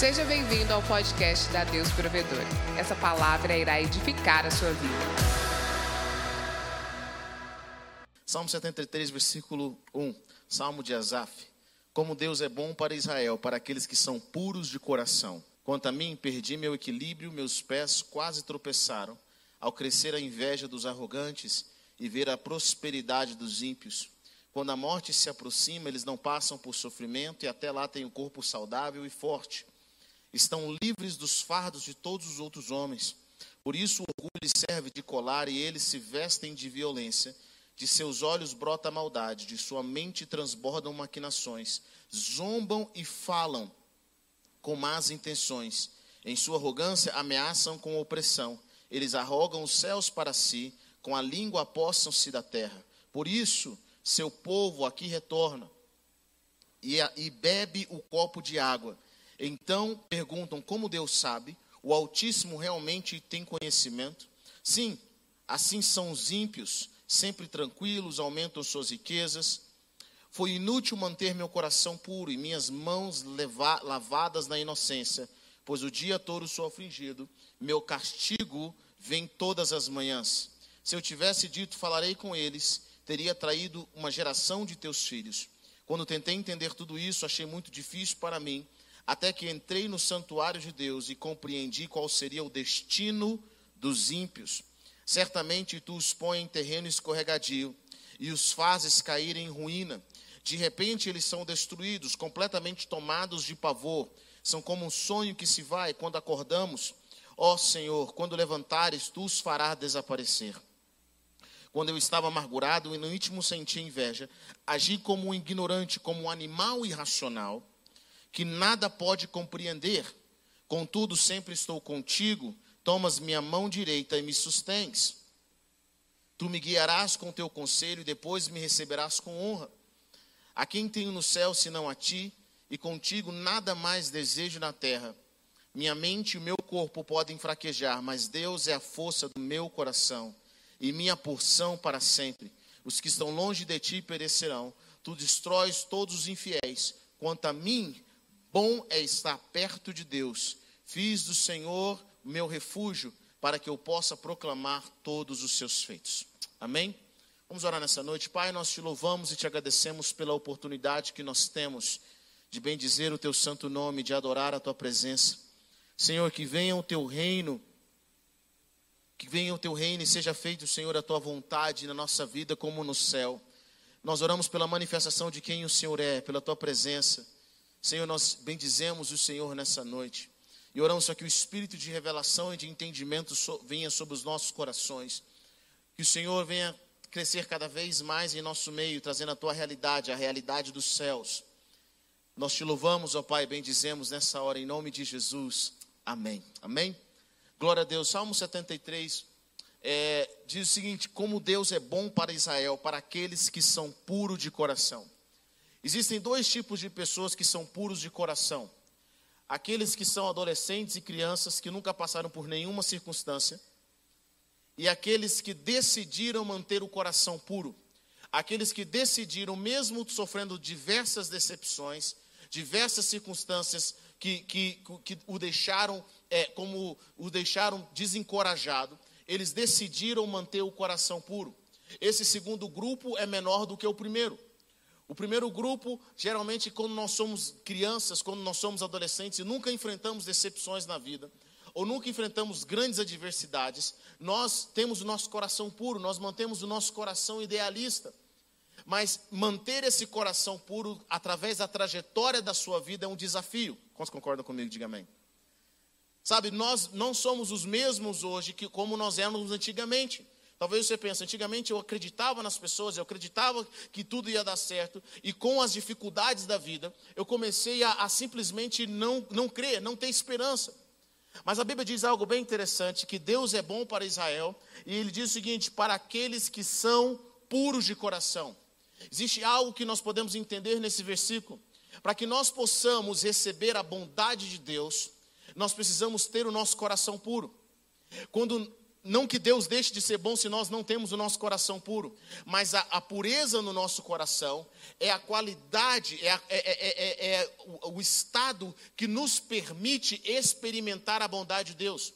Seja bem-vindo ao podcast da Deus Provedor. Essa palavra irá edificar a sua vida. Salmo 73, versículo 1. Salmo de Asaf. Como Deus é bom para Israel, para aqueles que são puros de coração. Quanto a mim, perdi meu equilíbrio, meus pés quase tropeçaram, ao crescer a inveja dos arrogantes e ver a prosperidade dos ímpios. Quando a morte se aproxima, eles não passam por sofrimento e até lá têm um corpo saudável e forte. Estão livres dos fardos de todos os outros homens. Por isso o orgulho lhes serve de colar e eles se vestem de violência. De seus olhos brota a maldade, de sua mente transbordam maquinações. Zombam e falam com más intenções. Em sua arrogância ameaçam com opressão. Eles arrogam os céus para si, com a língua apossam-se da terra. Por isso seu povo aqui retorna e, e bebe o copo de água. Então perguntam como Deus sabe, o Altíssimo realmente tem conhecimento? Sim, assim são os ímpios, sempre tranquilos, aumentam suas riquezas. Foi inútil manter meu coração puro e minhas mãos lavadas na inocência, pois o dia todo sou afligido, meu castigo vem todas as manhãs. Se eu tivesse dito, falarei com eles, teria traído uma geração de teus filhos. Quando tentei entender tudo isso, achei muito difícil para mim, até que entrei no santuário de Deus e compreendi qual seria o destino dos ímpios. Certamente tu os pões em terreno escorregadio e os fazes cair em ruína. De repente eles são destruídos, completamente tomados de pavor. São como um sonho que se vai quando acordamos. Ó Senhor, quando levantares, tu os farás desaparecer quando eu estava amargurado e no íntimo senti inveja, agi como um ignorante, como um animal irracional, que nada pode compreender. Contudo, sempre estou contigo, tomas minha mão direita e me sustens. Tu me guiarás com teu conselho e depois me receberás com honra. A quem tenho no céu senão a ti, e contigo nada mais desejo na terra. Minha mente e meu corpo podem fraquejar, mas Deus é a força do meu coração e minha porção para sempre. Os que estão longe de ti perecerão. Tu destróis todos os infiéis. Quanto a mim, bom é estar perto de Deus. Fiz do Senhor meu refúgio, para que eu possa proclamar todos os seus feitos. Amém? Vamos orar nessa noite. Pai, nós te louvamos e te agradecemos pela oportunidade que nós temos de bendizer o teu santo nome, de adorar a tua presença. Senhor, que venha o teu reino que venha o teu reino e seja feito, Senhor, a tua vontade na nossa vida como no céu. Nós oramos pela manifestação de quem o Senhor é, pela tua presença. Senhor, nós bendizemos o Senhor nessa noite. E oramos para que o espírito de revelação e de entendimento venha sobre os nossos corações. Que o Senhor venha crescer cada vez mais em nosso meio, trazendo a tua realidade, a realidade dos céus. Nós te louvamos, ó Pai, bendizemos nessa hora, em nome de Jesus. Amém. Amém. Glória a Deus. Salmo 73 é, diz o seguinte: Como Deus é bom para Israel, para aqueles que são puros de coração. Existem dois tipos de pessoas que são puros de coração: aqueles que são adolescentes e crianças que nunca passaram por nenhuma circunstância, e aqueles que decidiram manter o coração puro. Aqueles que decidiram, mesmo sofrendo diversas decepções, diversas circunstâncias que, que, que o deixaram é, como o deixaram desencorajado, eles decidiram manter o coração puro. Esse segundo grupo é menor do que o primeiro. O primeiro grupo, geralmente, quando nós somos crianças, quando nós somos adolescentes e nunca enfrentamos decepções na vida, ou nunca enfrentamos grandes adversidades, nós temos o nosso coração puro, nós mantemos o nosso coração idealista. Mas manter esse coração puro através da trajetória da sua vida é um desafio. Quantos concordam comigo? Diga amém. Sabe, nós não somos os mesmos hoje que como nós éramos antigamente. Talvez você pense, antigamente eu acreditava nas pessoas, eu acreditava que tudo ia dar certo, e com as dificuldades da vida, eu comecei a, a simplesmente não, não crer, não ter esperança. Mas a Bíblia diz algo bem interessante: que Deus é bom para Israel, e ele diz o seguinte: para aqueles que são puros de coração. Existe algo que nós podemos entender nesse versículo. Para que nós possamos receber a bondade de Deus, nós precisamos ter o nosso coração puro. Quando não que Deus deixe de ser bom se nós não temos o nosso coração puro, mas a, a pureza no nosso coração é a qualidade, é, a, é, é, é o, o estado que nos permite experimentar a bondade de Deus.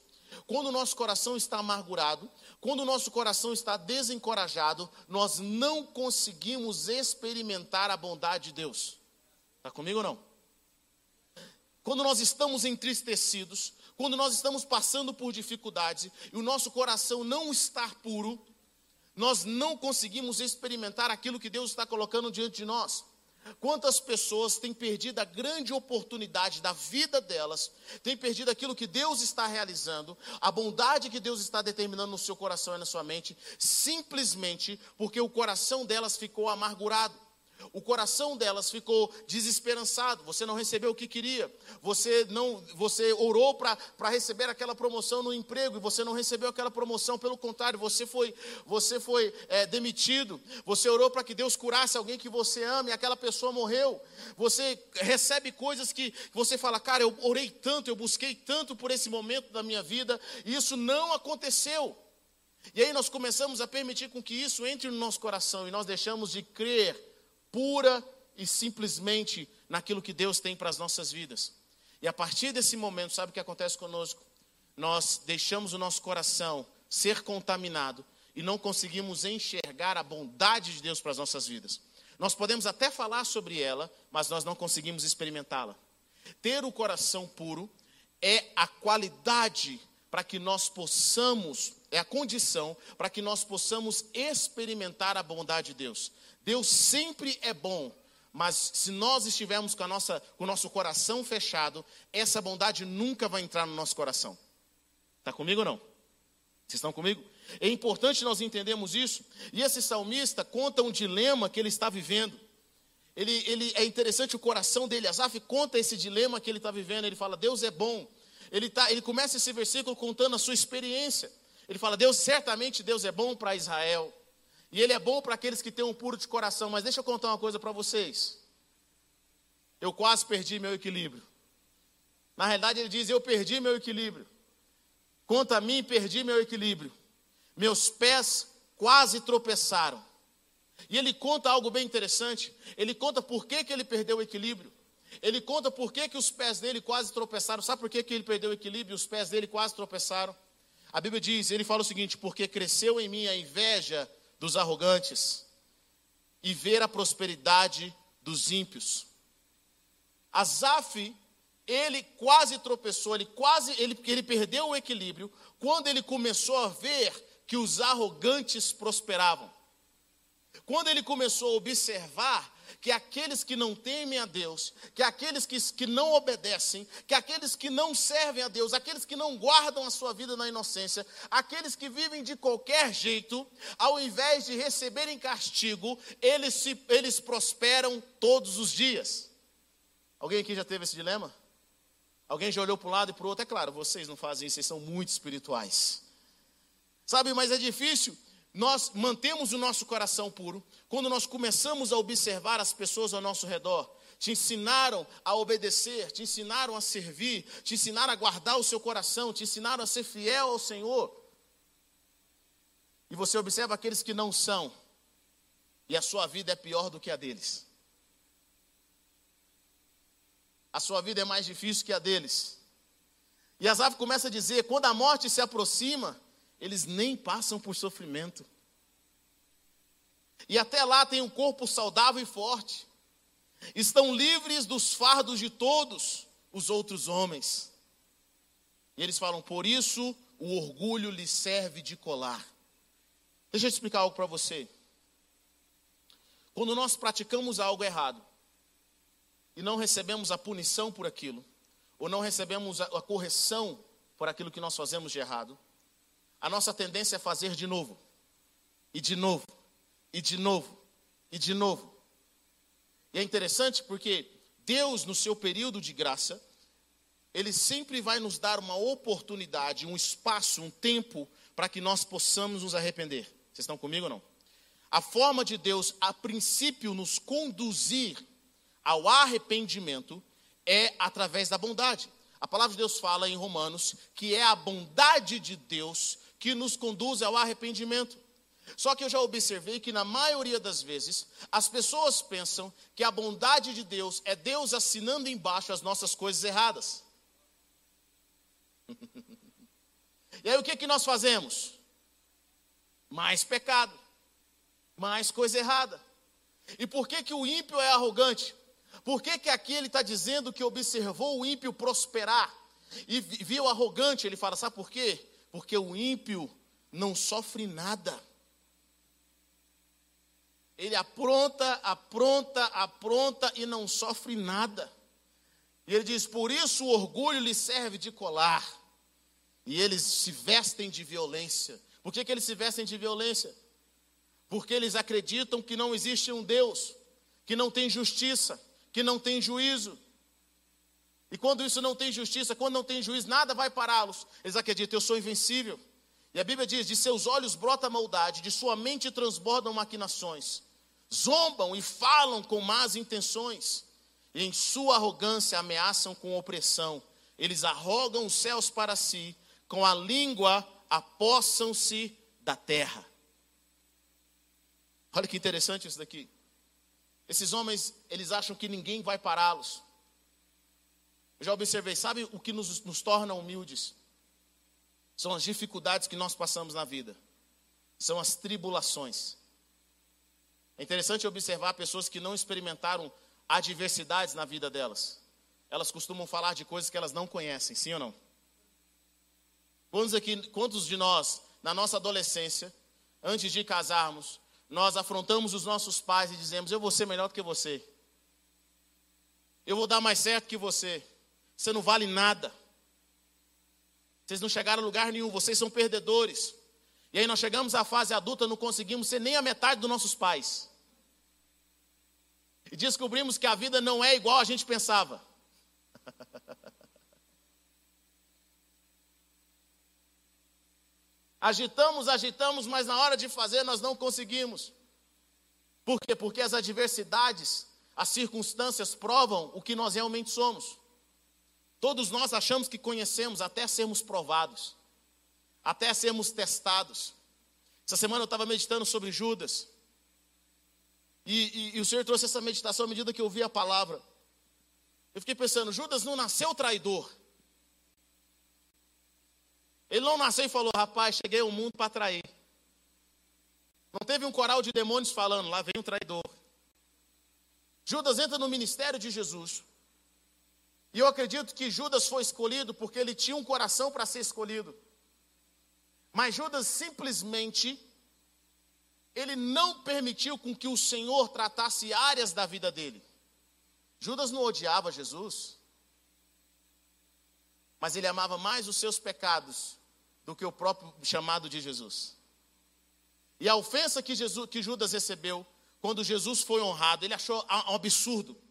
Quando o nosso coração está amargurado, quando o nosso coração está desencorajado, nós não conseguimos experimentar a bondade de Deus. Está comigo ou não? Quando nós estamos entristecidos, quando nós estamos passando por dificuldades e o nosso coração não está puro, nós não conseguimos experimentar aquilo que Deus está colocando diante de nós. Quantas pessoas têm perdido a grande oportunidade da vida delas, têm perdido aquilo que Deus está realizando, a bondade que Deus está determinando no seu coração e na sua mente, simplesmente porque o coração delas ficou amargurado. O coração delas ficou desesperançado. Você não recebeu o que queria. Você não, você orou para receber aquela promoção no emprego e você não recebeu aquela promoção. Pelo contrário, você foi, você foi é, demitido. Você orou para que Deus curasse alguém que você ama e aquela pessoa morreu. Você recebe coisas que você fala, cara, eu orei tanto, eu busquei tanto por esse momento da minha vida e isso não aconteceu. E aí nós começamos a permitir com que isso entre no nosso coração e nós deixamos de crer pura e simplesmente naquilo que Deus tem para as nossas vidas. E a partir desse momento, sabe o que acontece conosco? Nós deixamos o nosso coração ser contaminado e não conseguimos enxergar a bondade de Deus para as nossas vidas. Nós podemos até falar sobre ela, mas nós não conseguimos experimentá-la. Ter o coração puro é a qualidade para que nós possamos, é a condição para que nós possamos experimentar a bondade de Deus. Deus sempre é bom, mas se nós estivermos com, nossa, com o nosso coração fechado, essa bondade nunca vai entrar no nosso coração. Está comigo ou não? Vocês estão comigo? É importante nós entendermos isso. E esse salmista conta um dilema que ele está vivendo. Ele, ele é interessante o coração dele. Asaf conta esse dilema que ele está vivendo. Ele fala: Deus é bom. Ele, tá, ele começa esse versículo contando a sua experiência. Ele fala: Deus certamente Deus é bom para Israel. E ele é bom para aqueles que têm um puro de coração. Mas deixa eu contar uma coisa para vocês. Eu quase perdi meu equilíbrio. Na realidade, ele diz: Eu perdi meu equilíbrio. Quanto a mim, perdi meu equilíbrio. Meus pés quase tropeçaram. E ele conta algo bem interessante. Ele conta por que, que ele perdeu o equilíbrio. Ele conta por que, que os pés dele quase tropeçaram. Sabe por que, que ele perdeu o equilíbrio e os pés dele quase tropeçaram? A Bíblia diz, ele fala o seguinte: porque cresceu em mim a inveja dos arrogantes e ver a prosperidade dos ímpios. Asaf, ele quase tropeçou, ele quase ele, ele perdeu o equilíbrio quando ele começou a ver que os arrogantes prosperavam. Quando ele começou a observar que aqueles que não temem a Deus, que aqueles que, que não obedecem, que aqueles que não servem a Deus, aqueles que não guardam a sua vida na inocência, aqueles que vivem de qualquer jeito, ao invés de receberem castigo, eles, se, eles prosperam todos os dias. Alguém aqui já teve esse dilema? Alguém já olhou para um lado e para o outro? É claro, vocês não fazem isso, vocês são muito espirituais. Sabe, mas é difícil nós mantemos o nosso coração puro quando nós começamos a observar as pessoas ao nosso redor. Te ensinaram a obedecer, te ensinaram a servir, te ensinaram a guardar o seu coração, te ensinaram a ser fiel ao Senhor. E você observa aqueles que não são, e a sua vida é pior do que a deles. A sua vida é mais difícil que a deles. E Asaf começa a dizer: quando a morte se aproxima, eles nem passam por sofrimento. E até lá tem um corpo saudável e forte. Estão livres dos fardos de todos os outros homens. E eles falam: por isso o orgulho lhes serve de colar. Deixa eu explicar algo para você. Quando nós praticamos algo errado e não recebemos a punição por aquilo, ou não recebemos a correção por aquilo que nós fazemos de errado, a nossa tendência é fazer de novo, e de novo, e de novo, e de novo. E é interessante porque Deus, no seu período de graça, Ele sempre vai nos dar uma oportunidade, um espaço, um tempo para que nós possamos nos arrepender. Vocês estão comigo ou não? A forma de Deus, a princípio, nos conduzir ao arrependimento é através da bondade. A palavra de Deus fala em Romanos que é a bondade de Deus que nos conduz ao arrependimento. Só que eu já observei que na maioria das vezes as pessoas pensam que a bondade de Deus é Deus assinando embaixo as nossas coisas erradas. e aí o que, que nós fazemos? Mais pecado, mais coisa errada. E por que, que o ímpio é arrogante? Por que, que aqui ele está dizendo que observou o ímpio prosperar e viu arrogante? Ele fala, sabe por quê? Porque o ímpio não sofre nada. Ele apronta, apronta, apronta e não sofre nada. E ele diz: Por isso o orgulho lhe serve de colar. E eles se vestem de violência. Por que, que eles se vestem de violência? Porque eles acreditam que não existe um Deus, que não tem justiça, que não tem juízo. E quando isso não tem justiça, quando não tem juízo, nada vai pará-los. Eles acreditam, eu sou invencível. E a Bíblia diz: de seus olhos brota maldade, de sua mente transbordam maquinações. Zombam e falam com más intenções, e em sua arrogância ameaçam com opressão. Eles arrogam os céus para si, com a língua apossam-se da terra. Olha que interessante isso daqui. Esses homens, eles acham que ninguém vai pará-los. Eu já observei, sabe o que nos, nos torna humildes? São as dificuldades que nós passamos na vida, são as tribulações. É interessante observar pessoas que não experimentaram adversidades na vida delas. Elas costumam falar de coisas que elas não conhecem, sim ou não? Quantos, aqui, quantos de nós, na nossa adolescência, antes de casarmos, nós afrontamos os nossos pais e dizemos: Eu vou ser melhor do que você. Eu vou dar mais certo que você. Você não vale nada. Vocês não chegaram a lugar nenhum, vocês são perdedores. E aí nós chegamos à fase adulta, não conseguimos ser nem a metade dos nossos pais. E descobrimos que a vida não é igual a gente pensava. Agitamos, agitamos, mas na hora de fazer nós não conseguimos. Por quê? Porque as adversidades, as circunstâncias provam o que nós realmente somos. Todos nós achamos que conhecemos até sermos provados, até sermos testados. Essa semana eu estava meditando sobre Judas. E, e, e, o Senhor trouxe essa meditação à medida que eu ouvi a palavra. Eu fiquei pensando, Judas não nasceu traidor. Ele não nasceu e falou, rapaz, cheguei ao mundo para trair. Não teve um coral de demônios falando, lá vem um traidor. Judas entra no ministério de Jesus. E eu acredito que Judas foi escolhido porque ele tinha um coração para ser escolhido. Mas Judas simplesmente ele não permitiu com que o Senhor tratasse áreas da vida dele. Judas não odiava Jesus, mas ele amava mais os seus pecados do que o próprio chamado de Jesus. E a ofensa que, Jesus, que Judas recebeu quando Jesus foi honrado, ele achou um absurdo.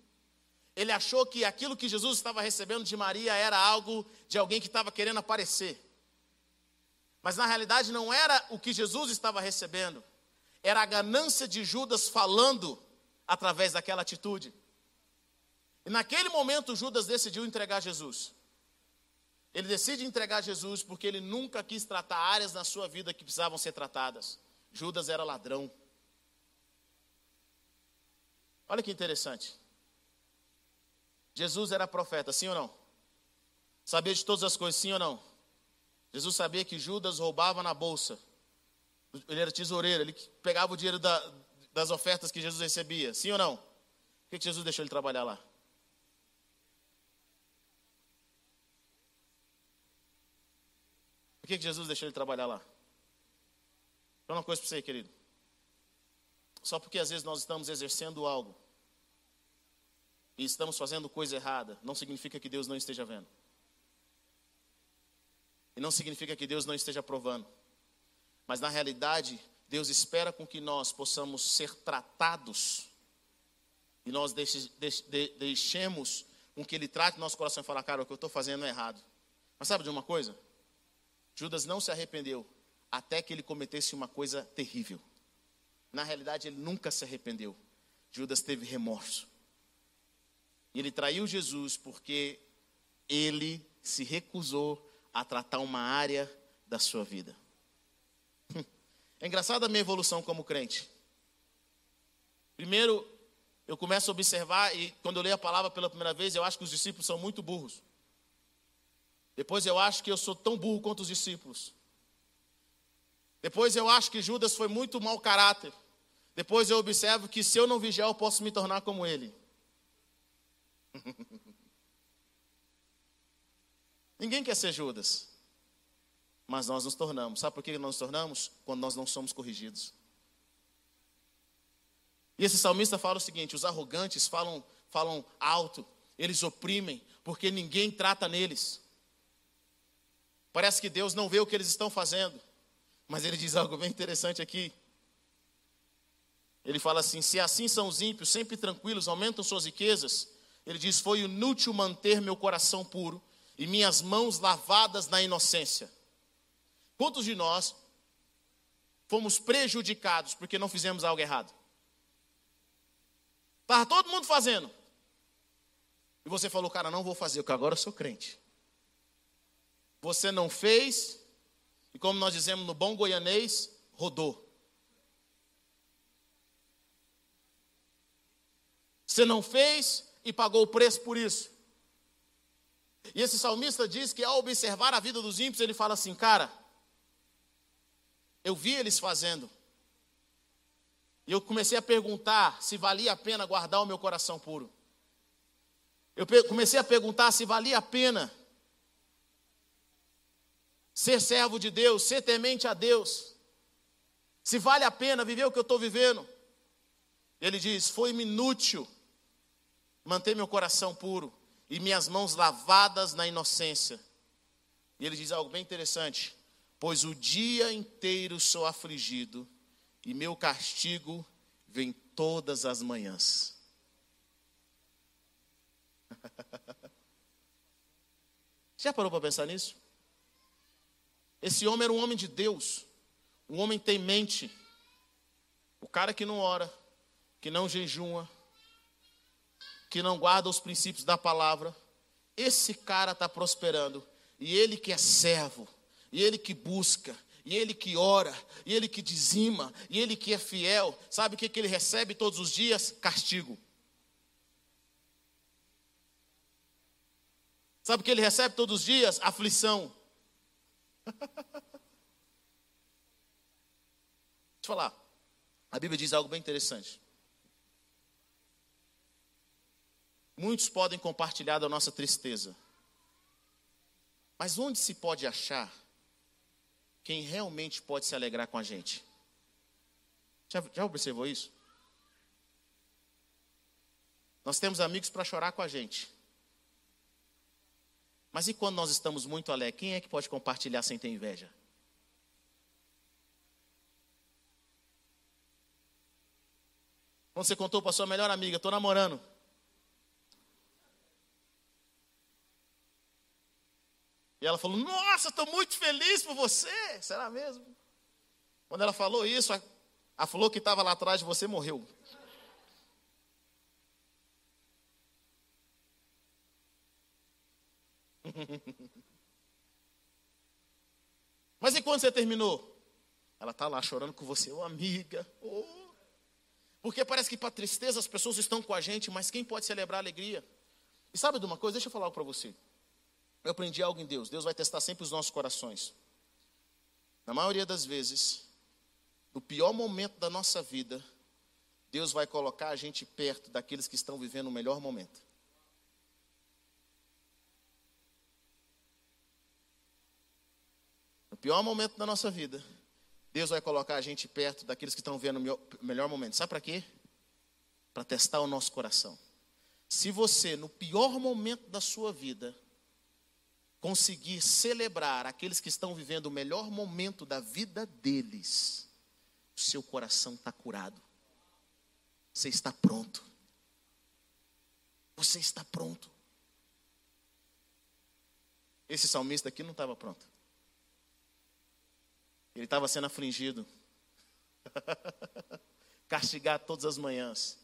Ele achou que aquilo que Jesus estava recebendo de Maria era algo de alguém que estava querendo aparecer. Mas na realidade não era o que Jesus estava recebendo, era a ganância de Judas falando através daquela atitude. E naquele momento Judas decidiu entregar Jesus. Ele decide entregar Jesus porque ele nunca quis tratar áreas na sua vida que precisavam ser tratadas. Judas era ladrão. Olha que interessante. Jesus era profeta, sim ou não? Sabia de todas as coisas, sim ou não? Jesus sabia que Judas roubava na bolsa. Ele era tesoureiro, ele pegava o dinheiro da, das ofertas que Jesus recebia, sim ou não? Por que, Jesus deixou ele trabalhar lá? Por que, Jesus deixou ele trabalhar lá? Vou uma coisa para você, querido. Só porque às vezes nós estamos exercendo algo e estamos fazendo coisa errada, não significa que Deus não esteja vendo. E não significa que Deus não esteja provando. Mas na realidade, Deus espera com que nós possamos ser tratados e nós deixe, deixe, deixemos com que Ele trate nosso coração e falar, cara, o que eu estou fazendo é errado. Mas sabe de uma coisa? Judas não se arrependeu até que ele cometesse uma coisa terrível. Na realidade, ele nunca se arrependeu. Judas teve remorso. E ele traiu Jesus porque ele se recusou a tratar uma área da sua vida. É engraçada a minha evolução como crente. Primeiro, eu começo a observar, e quando eu leio a palavra pela primeira vez, eu acho que os discípulos são muito burros. Depois eu acho que eu sou tão burro quanto os discípulos. Depois eu acho que Judas foi muito mau caráter. Depois eu observo que se eu não vigiar, eu posso me tornar como ele. Ninguém quer ser Judas. Mas nós nos tornamos. Sabe por que nós nos tornamos? Quando nós não somos corrigidos. E esse salmista fala o seguinte: os arrogantes falam, falam alto, eles oprimem, porque ninguém trata neles. Parece que Deus não vê o que eles estão fazendo. Mas ele diz algo bem interessante aqui. Ele fala assim: se assim são os ímpios, sempre tranquilos, aumentam suas riquezas. Ele diz: foi inútil manter meu coração puro e minhas mãos lavadas na inocência. Quantos de nós fomos prejudicados porque não fizemos algo errado? Estava todo mundo fazendo. E você falou, cara, não vou fazer, porque agora eu sou crente. Você não fez, e como nós dizemos no bom goianês, rodou. Você não fez e pagou o preço por isso. E esse salmista diz que ao observar a vida dos ímpios, ele fala assim, cara, eu vi eles fazendo. E eu comecei a perguntar se valia a pena guardar o meu coração puro. Eu comecei a perguntar se valia a pena ser servo de Deus, ser temente a Deus. Se vale a pena viver o que eu estou vivendo. Ele diz: Foi-me inútil manter meu coração puro e minhas mãos lavadas na inocência. E ele diz algo bem interessante: Pois o dia inteiro sou afligido e meu castigo vem todas as manhãs. Já parou para pensar nisso? Esse homem era um homem de Deus, um homem temente, o cara que não ora, que não jejuma, que não guarda os princípios da palavra. Esse cara está prosperando, e ele que é servo, e ele que busca, e ele que ora, e ele que dizima, e ele que é fiel, sabe o que, que ele recebe todos os dias? Castigo. Sabe o que ele recebe todos os dias? Aflição. Deixa eu falar. A Bíblia diz algo bem interessante. Muitos podem compartilhar da nossa tristeza. Mas onde se pode achar quem realmente pode se alegrar com a gente. Já, já observou isso? Nós temos amigos para chorar com a gente. Mas e quando nós estamos muito alegres, quem é que pode compartilhar sem ter inveja? Quando você contou para sua melhor amiga, estou namorando. E ela falou: Nossa, estou muito feliz por você. Será mesmo? Quando ela falou isso, a, a flor que estava lá atrás de você morreu. Mas e quando você terminou? Ela está lá chorando com você, ô oh, amiga. Oh. Porque parece que para tristeza as pessoas estão com a gente, mas quem pode celebrar a alegria? E sabe de uma coisa? Deixa eu falar para você. Eu aprendi algo em Deus. Deus vai testar sempre os nossos corações. Na maioria das vezes, no pior momento da nossa vida, Deus vai colocar a gente perto daqueles que estão vivendo o melhor momento. No pior momento da nossa vida, Deus vai colocar a gente perto daqueles que estão vivendo o melhor momento. Sabe para quê? Para testar o nosso coração. Se você, no pior momento da sua vida, conseguir celebrar aqueles que estão vivendo o melhor momento da vida deles, o seu coração está curado. Você está pronto. Você está pronto. Esse salmista aqui não estava pronto. Ele estava sendo afligido, castigado todas as manhãs.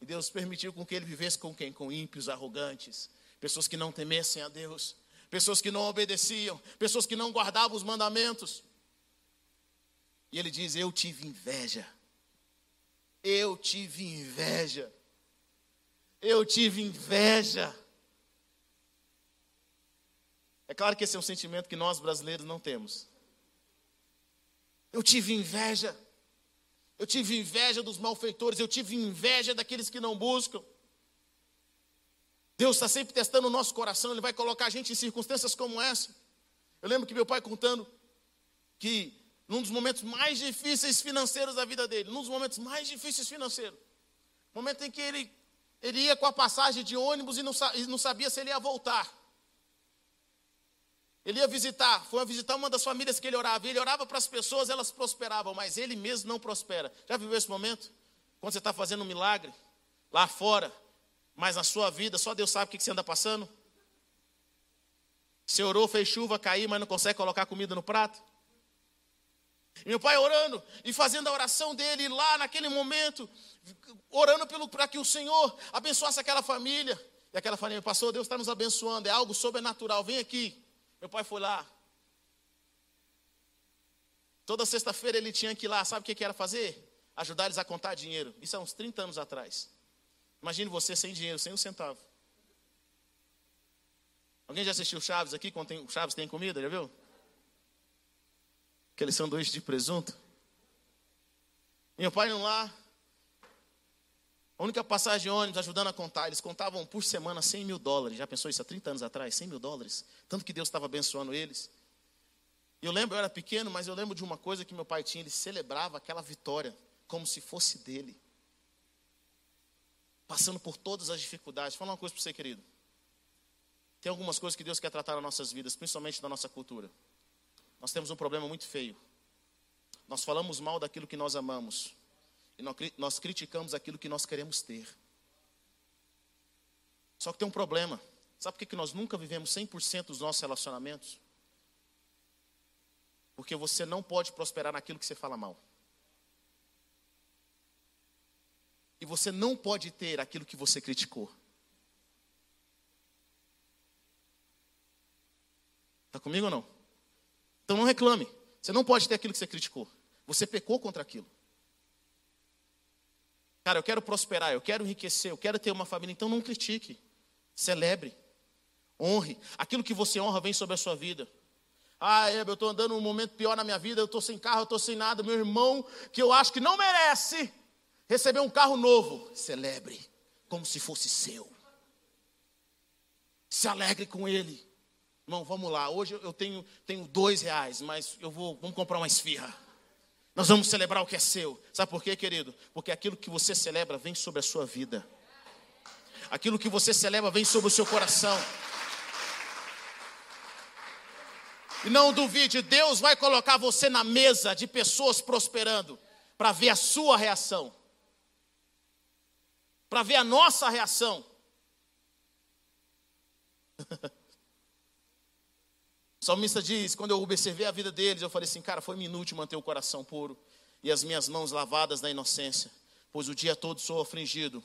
E Deus permitiu com que ele vivesse com quem? Com ímpios, arrogantes, pessoas que não temessem a Deus pessoas que não obedeciam, pessoas que não guardavam os mandamentos. E ele diz: Eu tive inveja. Eu tive inveja. Eu tive inveja. É claro que esse é um sentimento que nós brasileiros não temos. Eu tive inveja. Eu tive inveja dos malfeitores. Eu tive inveja daqueles que não buscam. Deus está sempre testando o nosso coração. Ele vai colocar a gente em circunstâncias como essa. Eu lembro que meu pai contando que num dos momentos mais difíceis financeiros da vida dele, num dos momentos mais difíceis financeiros, momento em que ele, ele ia com a passagem de ônibus e não, e não sabia se ele ia voltar. Ele ia visitar, foi visitar uma das famílias que ele orava. Ele orava para as pessoas, elas prosperavam, mas ele mesmo não prospera. Já viveu esse momento? Quando você está fazendo um milagre lá fora, mas na sua vida só Deus sabe o que você anda passando? Você orou, fez chuva, caiu, mas não consegue colocar comida no prato? E meu pai orando e fazendo a oração dele lá naquele momento, orando para que o Senhor abençoasse aquela família. E aquela família, pastor, Deus está nos abençoando, é algo sobrenatural, vem aqui. Meu pai foi lá. Toda sexta-feira ele tinha que ir lá, sabe o que, que era fazer? Ajudar eles a contar dinheiro. Isso há uns 30 anos atrás. Imagine você sem dinheiro, sem um centavo. Alguém já assistiu Chaves aqui? Quando tem, Chaves tem comida, já viu? Aquele sanduíche de presunto. Meu pai não lá. A única passagem de ônibus ajudando a contar. Eles contavam por semana 100 mil dólares. Já pensou isso há 30 anos atrás? 100 mil dólares. Tanto que Deus estava abençoando eles. Eu lembro, eu era pequeno, mas eu lembro de uma coisa que meu pai tinha. Ele celebrava aquela vitória como se fosse dele passando por todas as dificuldades. Vou falar uma coisa para você, querido. Tem algumas coisas que Deus quer tratar nas nossas vidas, principalmente na nossa cultura. Nós temos um problema muito feio. Nós falamos mal daquilo que nós amamos. E nós criticamos aquilo que nós queremos ter. Só que tem um problema. Sabe por que nós nunca vivemos 100% dos nossos relacionamentos? Porque você não pode prosperar naquilo que você fala mal. E você não pode ter aquilo que você criticou. Está comigo ou não? Então não reclame. Você não pode ter aquilo que você criticou. Você pecou contra aquilo. Cara, eu quero prosperar, eu quero enriquecer, eu quero ter uma família. Então não critique. Celebre. Honre. Aquilo que você honra vem sobre a sua vida. Ah, eu estou andando num momento pior na minha vida, eu estou sem carro, eu estou sem nada. Meu irmão, que eu acho que não merece, Recebeu um carro novo, celebre como se fosse seu. Se alegre com ele. Irmão, vamos lá. Hoje eu tenho, tenho dois reais, mas eu vou, vamos comprar uma esfirra. Nós vamos celebrar o que é seu. Sabe por quê, querido? Porque aquilo que você celebra vem sobre a sua vida. Aquilo que você celebra vem sobre o seu coração. E não duvide, Deus vai colocar você na mesa de pessoas prosperando para ver a sua reação para ver a nossa reação. o salmista diz: quando eu observei a vida deles, eu falei assim, cara, foi inútil manter o coração puro e as minhas mãos lavadas da inocência, pois o dia todo sou afligido,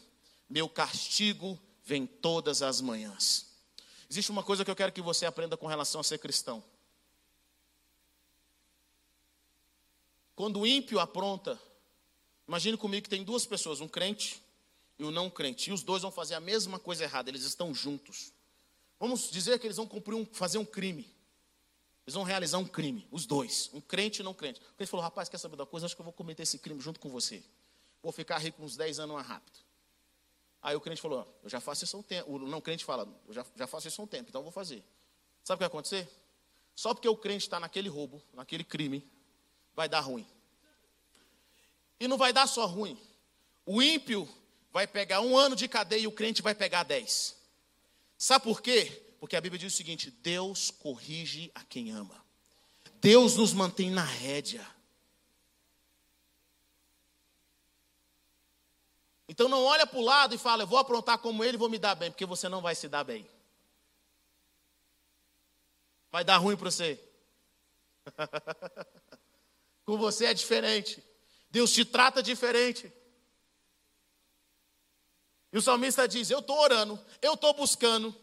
meu castigo vem todas as manhãs. Existe uma coisa que eu quero que você aprenda com relação a ser cristão. Quando o ímpio apronta, imagine comigo que tem duas pessoas, um crente e o não crente. E os dois vão fazer a mesma coisa errada, eles estão juntos. Vamos dizer que eles vão cumprir um, fazer um crime. Eles vão realizar um crime, os dois, um crente e não crente. O crente falou: rapaz, quer saber da coisa? Acho que eu vou cometer esse crime junto com você. Vou ficar rico uns 10 anos mais rápido. Aí o crente falou: eu já faço isso há um tempo. O não crente fala: eu já, já faço isso há um tempo, então vou fazer. Sabe o que vai acontecer? Só porque o crente está naquele roubo, naquele crime, vai dar ruim. E não vai dar só ruim. O ímpio vai pegar um ano de cadeia e o crente vai pegar dez. Sabe por quê? Porque a Bíblia diz o seguinte: Deus corrige a quem ama. Deus nos mantém na rédea. Então não olha para o lado e fala, eu vou aprontar como ele vou me dar bem, porque você não vai se dar bem. Vai dar ruim para você. Com você é diferente. Deus te trata diferente. E o salmista diz: Eu estou orando, eu estou buscando,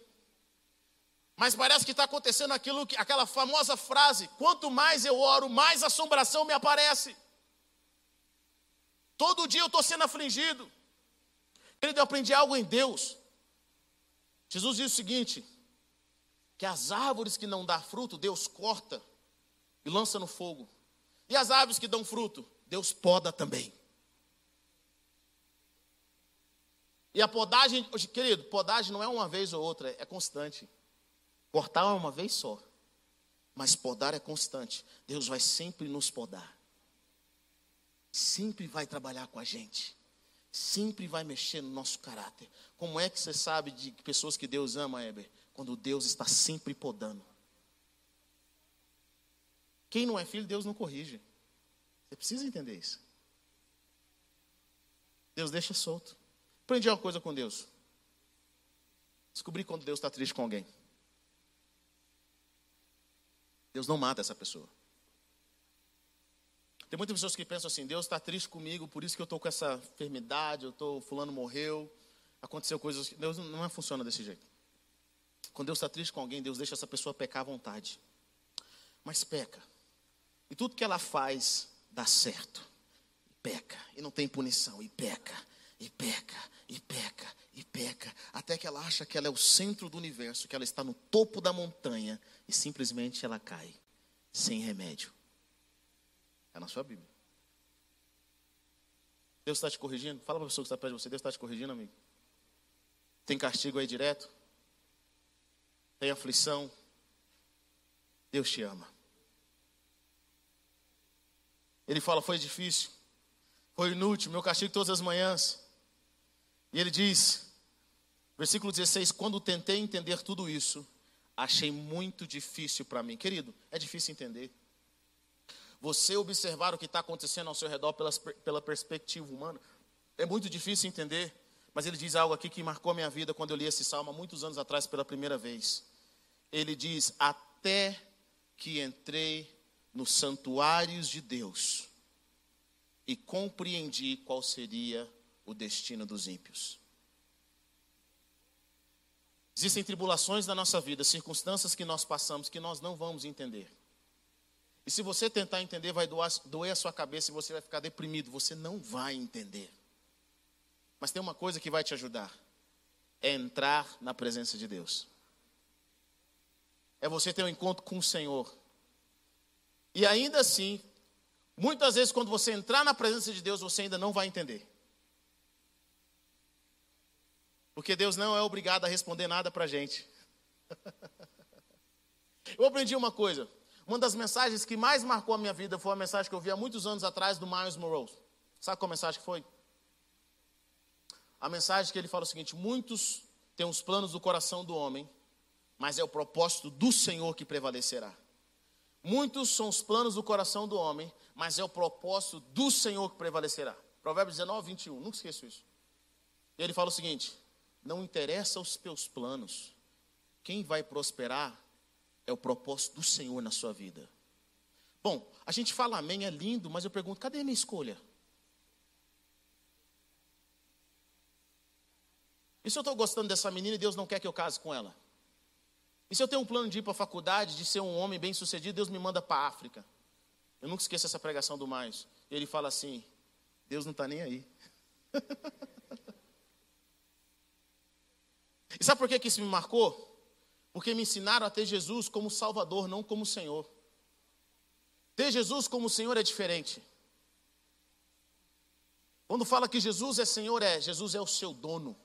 mas parece que está acontecendo aquilo que, aquela famosa frase: quanto mais eu oro, mais assombração me aparece. Todo dia eu estou sendo afligido. Querido, eu aprendi algo em Deus. Jesus diz o seguinte: que as árvores que não dão fruto, Deus corta e lança no fogo. E as árvores que dão fruto, Deus poda também. E a podagem, querido, podagem não é uma vez ou outra, é constante. Cortar é uma vez só. Mas podar é constante. Deus vai sempre nos podar. Sempre vai trabalhar com a gente. Sempre vai mexer no nosso caráter. Como é que você sabe de pessoas que Deus ama, Heber? Quando Deus está sempre podando. Quem não é filho, Deus não corrige. Você precisa entender isso. Deus deixa solto. Aprendi uma coisa com Deus. Descobri quando Deus está triste com alguém. Deus não mata essa pessoa. Tem muitas pessoas que pensam assim: Deus está triste comigo, por isso que eu estou com essa enfermidade, eu estou, fulano morreu, aconteceu coisas. Deus não é, funciona desse jeito. Quando Deus está triste com alguém, Deus deixa essa pessoa pecar à vontade. Mas peca. E tudo que ela faz dá certo. Peca. E não tem punição. E peca. E peca. E peca. E peca. Até que ela acha que ela é o centro do universo, que ela está no topo da montanha. E simplesmente ela cai. Sem remédio. É na sua Bíblia. Deus está te corrigindo? Fala para a pessoa que está perto de você. Deus está te corrigindo, amigo? Tem castigo aí direto? Tem aflição? Deus te ama. Ele fala: Foi difícil, foi inútil, meu castigo todas as manhãs. E ele diz, versículo 16: Quando tentei entender tudo isso, achei muito difícil para mim. Querido, é difícil entender. Você observar o que está acontecendo ao seu redor pela, pela perspectiva humana, é muito difícil entender. Mas ele diz algo aqui que marcou a minha vida quando eu li esse salmo muitos anos atrás pela primeira vez. Ele diz: Até que entrei nos santuários de Deus e compreendi qual seria o destino dos ímpios. Existem tribulações na nossa vida, circunstâncias que nós passamos que nós não vamos entender. E se você tentar entender, vai doar, doer a sua cabeça e você vai ficar deprimido. Você não vai entender. Mas tem uma coisa que vai te ajudar: é entrar na presença de Deus. É você ter um encontro com o Senhor. E ainda assim, muitas vezes, quando você entrar na presença de Deus, você ainda não vai entender. Porque Deus não é obrigado a responder nada para a gente. Eu aprendi uma coisa. Uma das mensagens que mais marcou a minha vida foi uma mensagem que eu vi há muitos anos atrás do Miles Monroe. Sabe qual mensagem que foi? A mensagem que ele fala o seguinte: muitos têm os planos do coração do homem, mas é o propósito do Senhor que prevalecerá. Muitos são os planos do coração do homem, mas é o propósito do Senhor que prevalecerá. Provérbios 19, 21, nunca esqueço isso. E ele fala o seguinte: não interessa os teus planos, quem vai prosperar é o propósito do Senhor na sua vida. Bom, a gente fala amém, é lindo, mas eu pergunto, cadê a minha escolha? E se eu estou gostando dessa menina e Deus não quer que eu case com ela? E se eu tenho um plano de ir para a faculdade, de ser um homem bem sucedido, Deus me manda para a África? Eu nunca esqueço essa pregação do Mais. Ele fala assim: Deus não está nem aí. e sabe por que, isso me marcou? Porque me ensinaram a ter Jesus como Salvador, não como Senhor. Ter Jesus como Senhor é diferente. Quando fala que Jesus é Senhor, é Jesus é o seu dono.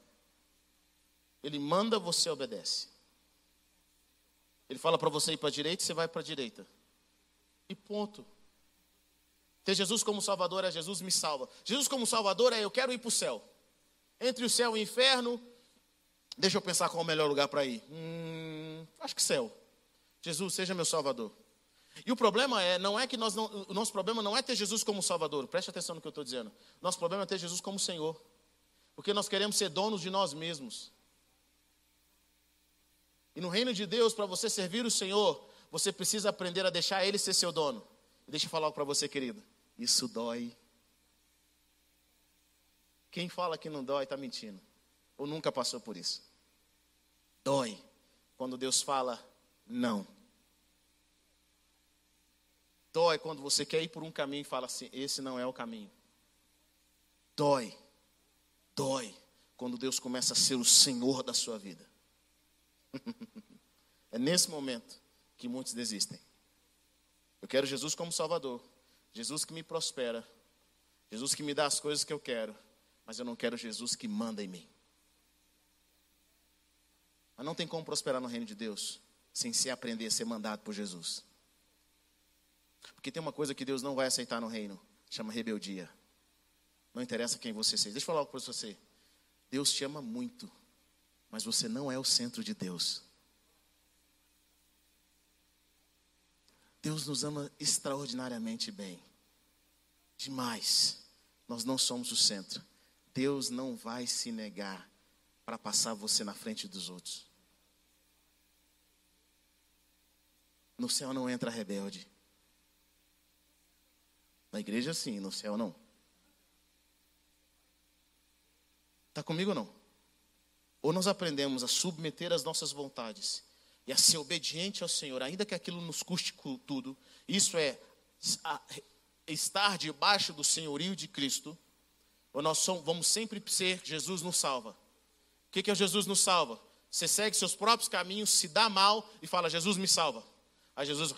Ele manda, você obedece. Ele fala para você ir para a direita, você vai para a direita. E ponto. Ter Jesus como Salvador é Jesus me salva. Jesus como Salvador é eu quero ir para o céu. Entre o céu e o inferno, Deixa eu pensar qual é o melhor lugar para ir. Hum, acho que céu. Jesus, seja meu Salvador. E o problema é, não é que nós não, o nosso problema não é ter Jesus como Salvador. Preste atenção no que eu estou dizendo. Nosso problema é ter Jesus como Senhor. Porque nós queremos ser donos de nós mesmos. E no reino de Deus, para você servir o Senhor, você precisa aprender a deixar Ele ser seu dono. Deixa eu falar para você, querido. Isso dói. Quem fala que não dói está mentindo. Ou nunca passou por isso? Dói quando Deus fala não. Dói quando você quer ir por um caminho e fala assim: esse não é o caminho. Dói, dói, quando Deus começa a ser o Senhor da sua vida. é nesse momento que muitos desistem. Eu quero Jesus como Salvador, Jesus que me prospera, Jesus que me dá as coisas que eu quero, mas eu não quero Jesus que manda em mim. Mas não tem como prosperar no reino de Deus sem se aprender a ser mandado por Jesus. Porque tem uma coisa que Deus não vai aceitar no reino, chama rebeldia. Não interessa quem você seja. Deixa eu falar algo para você. Deus te ama muito, mas você não é o centro de Deus. Deus nos ama extraordinariamente bem. Demais. Nós não somos o centro. Deus não vai se negar para passar você na frente dos outros. No céu não entra rebelde. Na igreja sim, no céu não. Está comigo ou não? Ou nós aprendemos a submeter as nossas vontades e a ser obediente ao Senhor, ainda que aquilo nos custe tudo. Isso é estar debaixo do senhorio de Cristo. Ou nós vamos sempre ser Jesus nos salva. Que, que Jesus nos salva? Você segue seus próprios caminhos, se dá mal e fala, Jesus me salva. Aí Jesus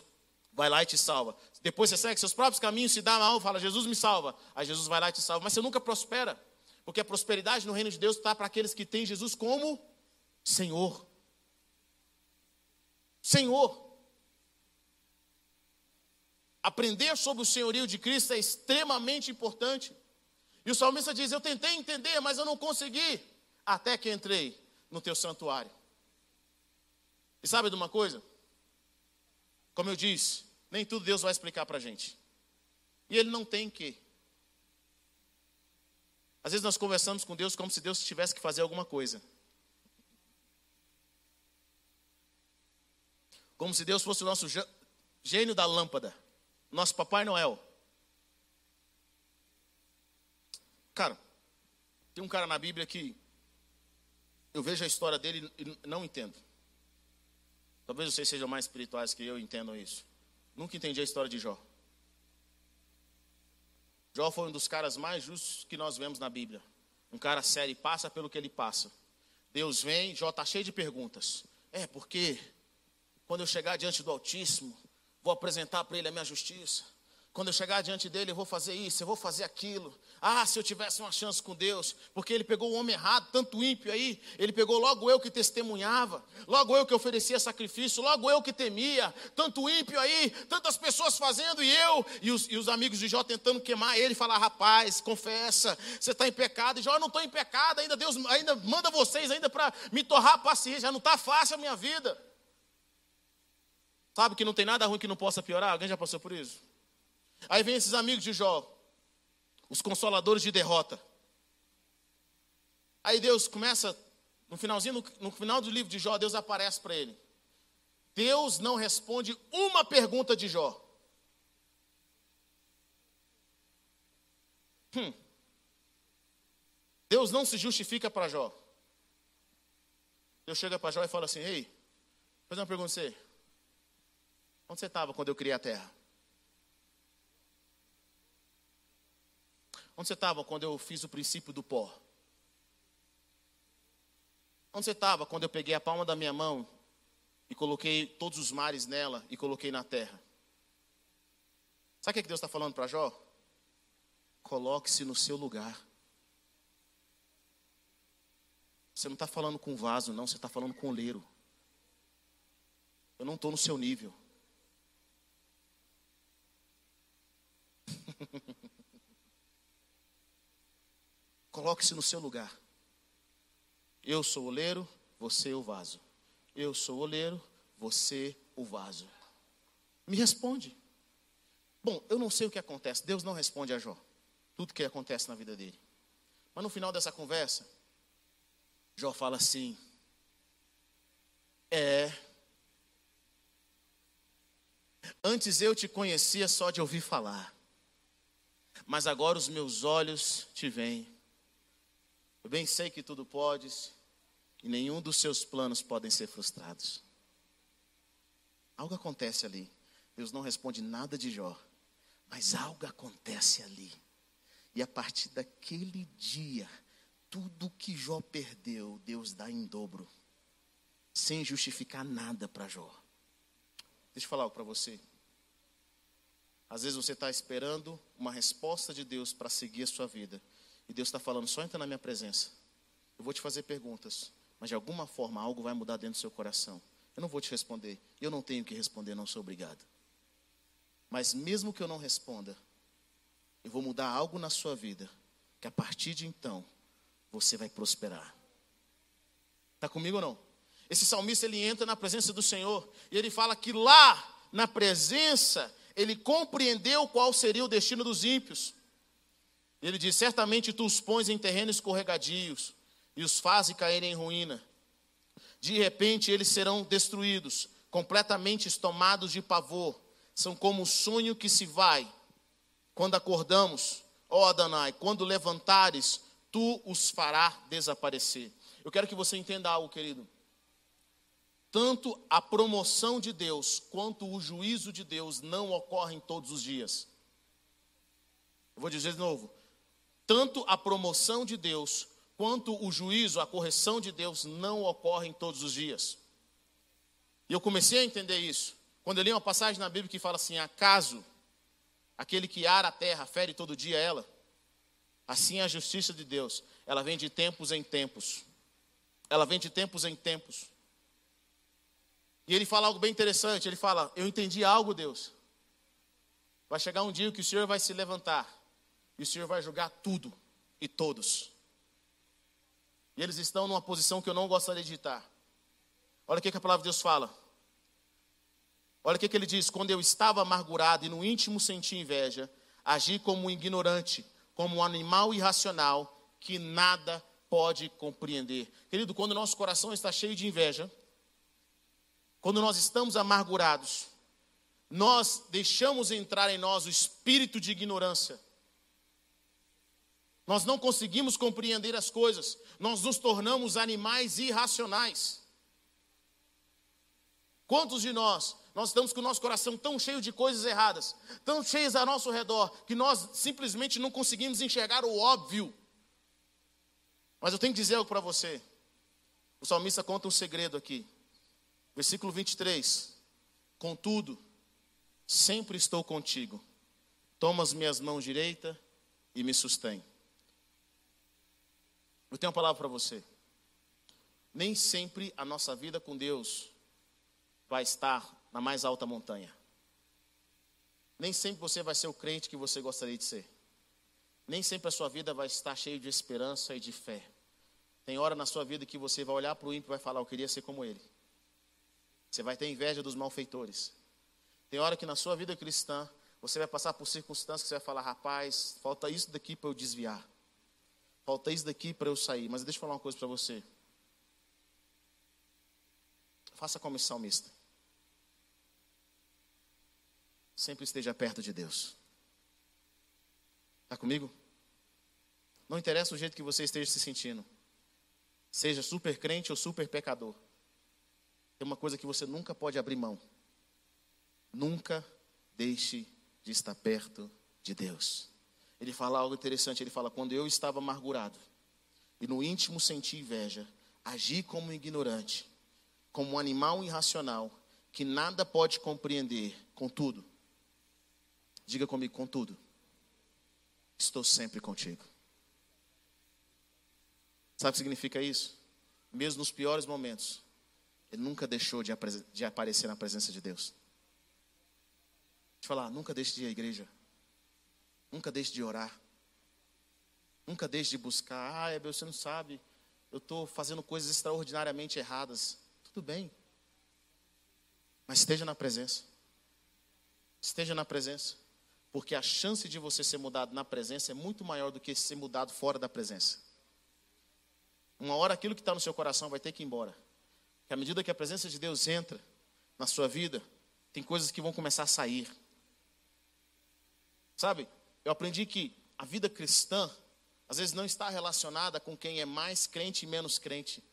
vai lá e te salva. Depois você segue seus próprios caminhos, se dá mal, fala, Jesus me salva. Aí Jesus vai lá e te salva. Mas você nunca prospera. Porque a prosperidade no reino de Deus está para aqueles que têm Jesus como Senhor. Senhor. Aprender sobre o senhorio de Cristo é extremamente importante. E o salmista diz: Eu tentei entender, mas eu não consegui, até que entrei no teu santuário. E sabe de uma coisa? Como eu disse, nem tudo Deus vai explicar para a gente. E Ele não tem que. Às vezes nós conversamos com Deus como se Deus tivesse que fazer alguma coisa. Como se Deus fosse o nosso gênio da lâmpada, nosso Papai Noel. Cara, tem um cara na Bíblia que eu vejo a história dele e não entendo. Talvez vocês sejam mais espirituais que eu entendam isso. Nunca entendi a história de Jó. Jó foi um dos caras mais justos que nós vemos na Bíblia. Um cara sério e passa pelo que ele passa. Deus vem, Jó está cheio de perguntas. É, porque quando eu chegar diante do Altíssimo, vou apresentar para ele a minha justiça. Quando eu chegar diante dele, eu vou fazer isso, eu vou fazer aquilo. Ah, se eu tivesse uma chance com Deus, porque ele pegou o homem errado, tanto ímpio aí, ele pegou logo eu que testemunhava, logo eu que oferecia sacrifício, logo eu que temia, tanto ímpio aí, tantas pessoas fazendo e eu, e os, e os amigos de Jó tentando queimar ele, falar: rapaz, confessa, você está em pecado. E Jó, eu não estou em pecado, ainda Deus ainda manda vocês ainda para me torrar paciência, já não está fácil a minha vida. Sabe que não tem nada ruim que não possa piorar? Alguém já passou por isso? Aí vem esses amigos de Jó, os consoladores de derrota. Aí Deus começa, no finalzinho, no, final do livro de Jó, Deus aparece para ele. Deus não responde uma pergunta de Jó. Hum. Deus não se justifica para Jó. Deus chega para Jó e fala assim: Ei, vou fazer uma pergunta a você. Onde você estava quando eu criei a terra? Onde você estava quando eu fiz o princípio do pó? Onde você estava quando eu peguei a palma da minha mão e coloquei todos os mares nela e coloquei na terra? Sabe o que Deus está falando para Jó? Coloque-se no seu lugar. Você não está falando com vaso, não, você está falando com oleiro. Eu não estou no seu nível. Coloque-se no seu lugar. Eu sou o oleiro, você o vaso. Eu sou o oleiro, você o vaso. Me responde. Bom, eu não sei o que acontece. Deus não responde a Jó. Tudo que acontece na vida dele. Mas no final dessa conversa, Jó fala assim: É. Antes eu te conhecia só de ouvir falar, mas agora os meus olhos te veem. Eu bem sei que tudo podes e nenhum dos seus planos podem ser frustrados. Algo acontece ali. Deus não responde nada de Jó, mas algo acontece ali. E a partir daquele dia, tudo que Jó perdeu, Deus dá em dobro, sem justificar nada para Jó. Deixa eu falar algo para você. Às vezes você está esperando uma resposta de Deus para seguir a sua vida. E Deus está falando, só entra na minha presença. Eu vou te fazer perguntas, mas de alguma forma algo vai mudar dentro do seu coração. Eu não vou te responder. Eu não tenho que responder, não sou obrigado. Mas mesmo que eu não responda, eu vou mudar algo na sua vida, que a partir de então você vai prosperar. Está comigo ou não? Esse salmista ele entra na presença do Senhor e ele fala que lá na presença ele compreendeu qual seria o destino dos ímpios. Ele diz: Certamente tu os pões em terrenos escorregadios e os fazes caírem em ruína. De repente eles serão destruídos, completamente tomados de pavor. São como o sonho que se vai. Quando acordamos, ó Adonai, quando levantares, tu os farás desaparecer. Eu quero que você entenda algo, querido. Tanto a promoção de Deus quanto o juízo de Deus não ocorrem todos os dias. Eu vou dizer de novo. Tanto a promoção de Deus quanto o juízo, a correção de Deus não ocorrem todos os dias. E eu comecei a entender isso. Quando eu li uma passagem na Bíblia que fala assim: acaso aquele que ara a terra fere todo dia ela? Assim é a justiça de Deus, ela vem de tempos em tempos. Ela vem de tempos em tempos. E ele fala algo bem interessante. Ele fala: Eu entendi algo, Deus. Vai chegar um dia que o Senhor vai se levantar e o Senhor vai julgar tudo e todos. E eles estão numa posição que eu não gostaria de estar. Olha o que, que a palavra de Deus fala. Olha o que, que ele diz: Quando eu estava amargurado e no íntimo senti inveja, agi como um ignorante, como um animal irracional que nada pode compreender. Querido, quando o nosso coração está cheio de inveja, quando nós estamos amargurados, nós deixamos entrar em nós o espírito de ignorância. Nós não conseguimos compreender as coisas, nós nos tornamos animais irracionais. Quantos de nós, nós estamos com o nosso coração tão cheio de coisas erradas, tão cheios ao nosso redor, que nós simplesmente não conseguimos enxergar o óbvio. Mas eu tenho que dizer algo para você. O salmista conta um segredo aqui. Versículo 23. Contudo, sempre estou contigo. Toma as minhas mãos direita e me sustém. Eu tenho uma palavra para você. Nem sempre a nossa vida com Deus vai estar na mais alta montanha. Nem sempre você vai ser o crente que você gostaria de ser. Nem sempre a sua vida vai estar cheia de esperança e de fé. Tem hora na sua vida que você vai olhar para o ímpio e vai falar: Eu queria ser como ele. Você vai ter inveja dos malfeitores. Tem hora que na sua vida cristã, você vai passar por circunstâncias que você vai falar, rapaz, falta isso daqui para eu desviar. Falta isso daqui para eu sair. Mas deixa eu falar uma coisa para você. Faça como esse salmista. Sempre esteja perto de Deus. Está comigo? Não interessa o jeito que você esteja se sentindo. Seja super crente ou super pecador. Tem uma coisa que você nunca pode abrir mão. Nunca deixe de estar perto de Deus. Ele fala algo interessante, ele fala: "Quando eu estava amargurado e no íntimo senti inveja, agi como ignorante, como um animal irracional que nada pode compreender, contudo, diga comigo, contudo, estou sempre contigo." Sabe o que significa isso? Mesmo nos piores momentos, ele nunca deixou de, de aparecer na presença de Deus. Deixa eu falar, nunca deixe de ir à igreja. Nunca deixe de orar. Nunca deixe de buscar. Ah, Ebel, você não sabe. Eu estou fazendo coisas extraordinariamente erradas. Tudo bem. Mas esteja na presença. Esteja na presença. Porque a chance de você ser mudado na presença é muito maior do que ser mudado fora da presença. Uma hora aquilo que está no seu coração vai ter que ir embora. Que à medida que a presença de Deus entra na sua vida, tem coisas que vão começar a sair. Sabe, eu aprendi que a vida cristã, às vezes, não está relacionada com quem é mais crente e menos crente.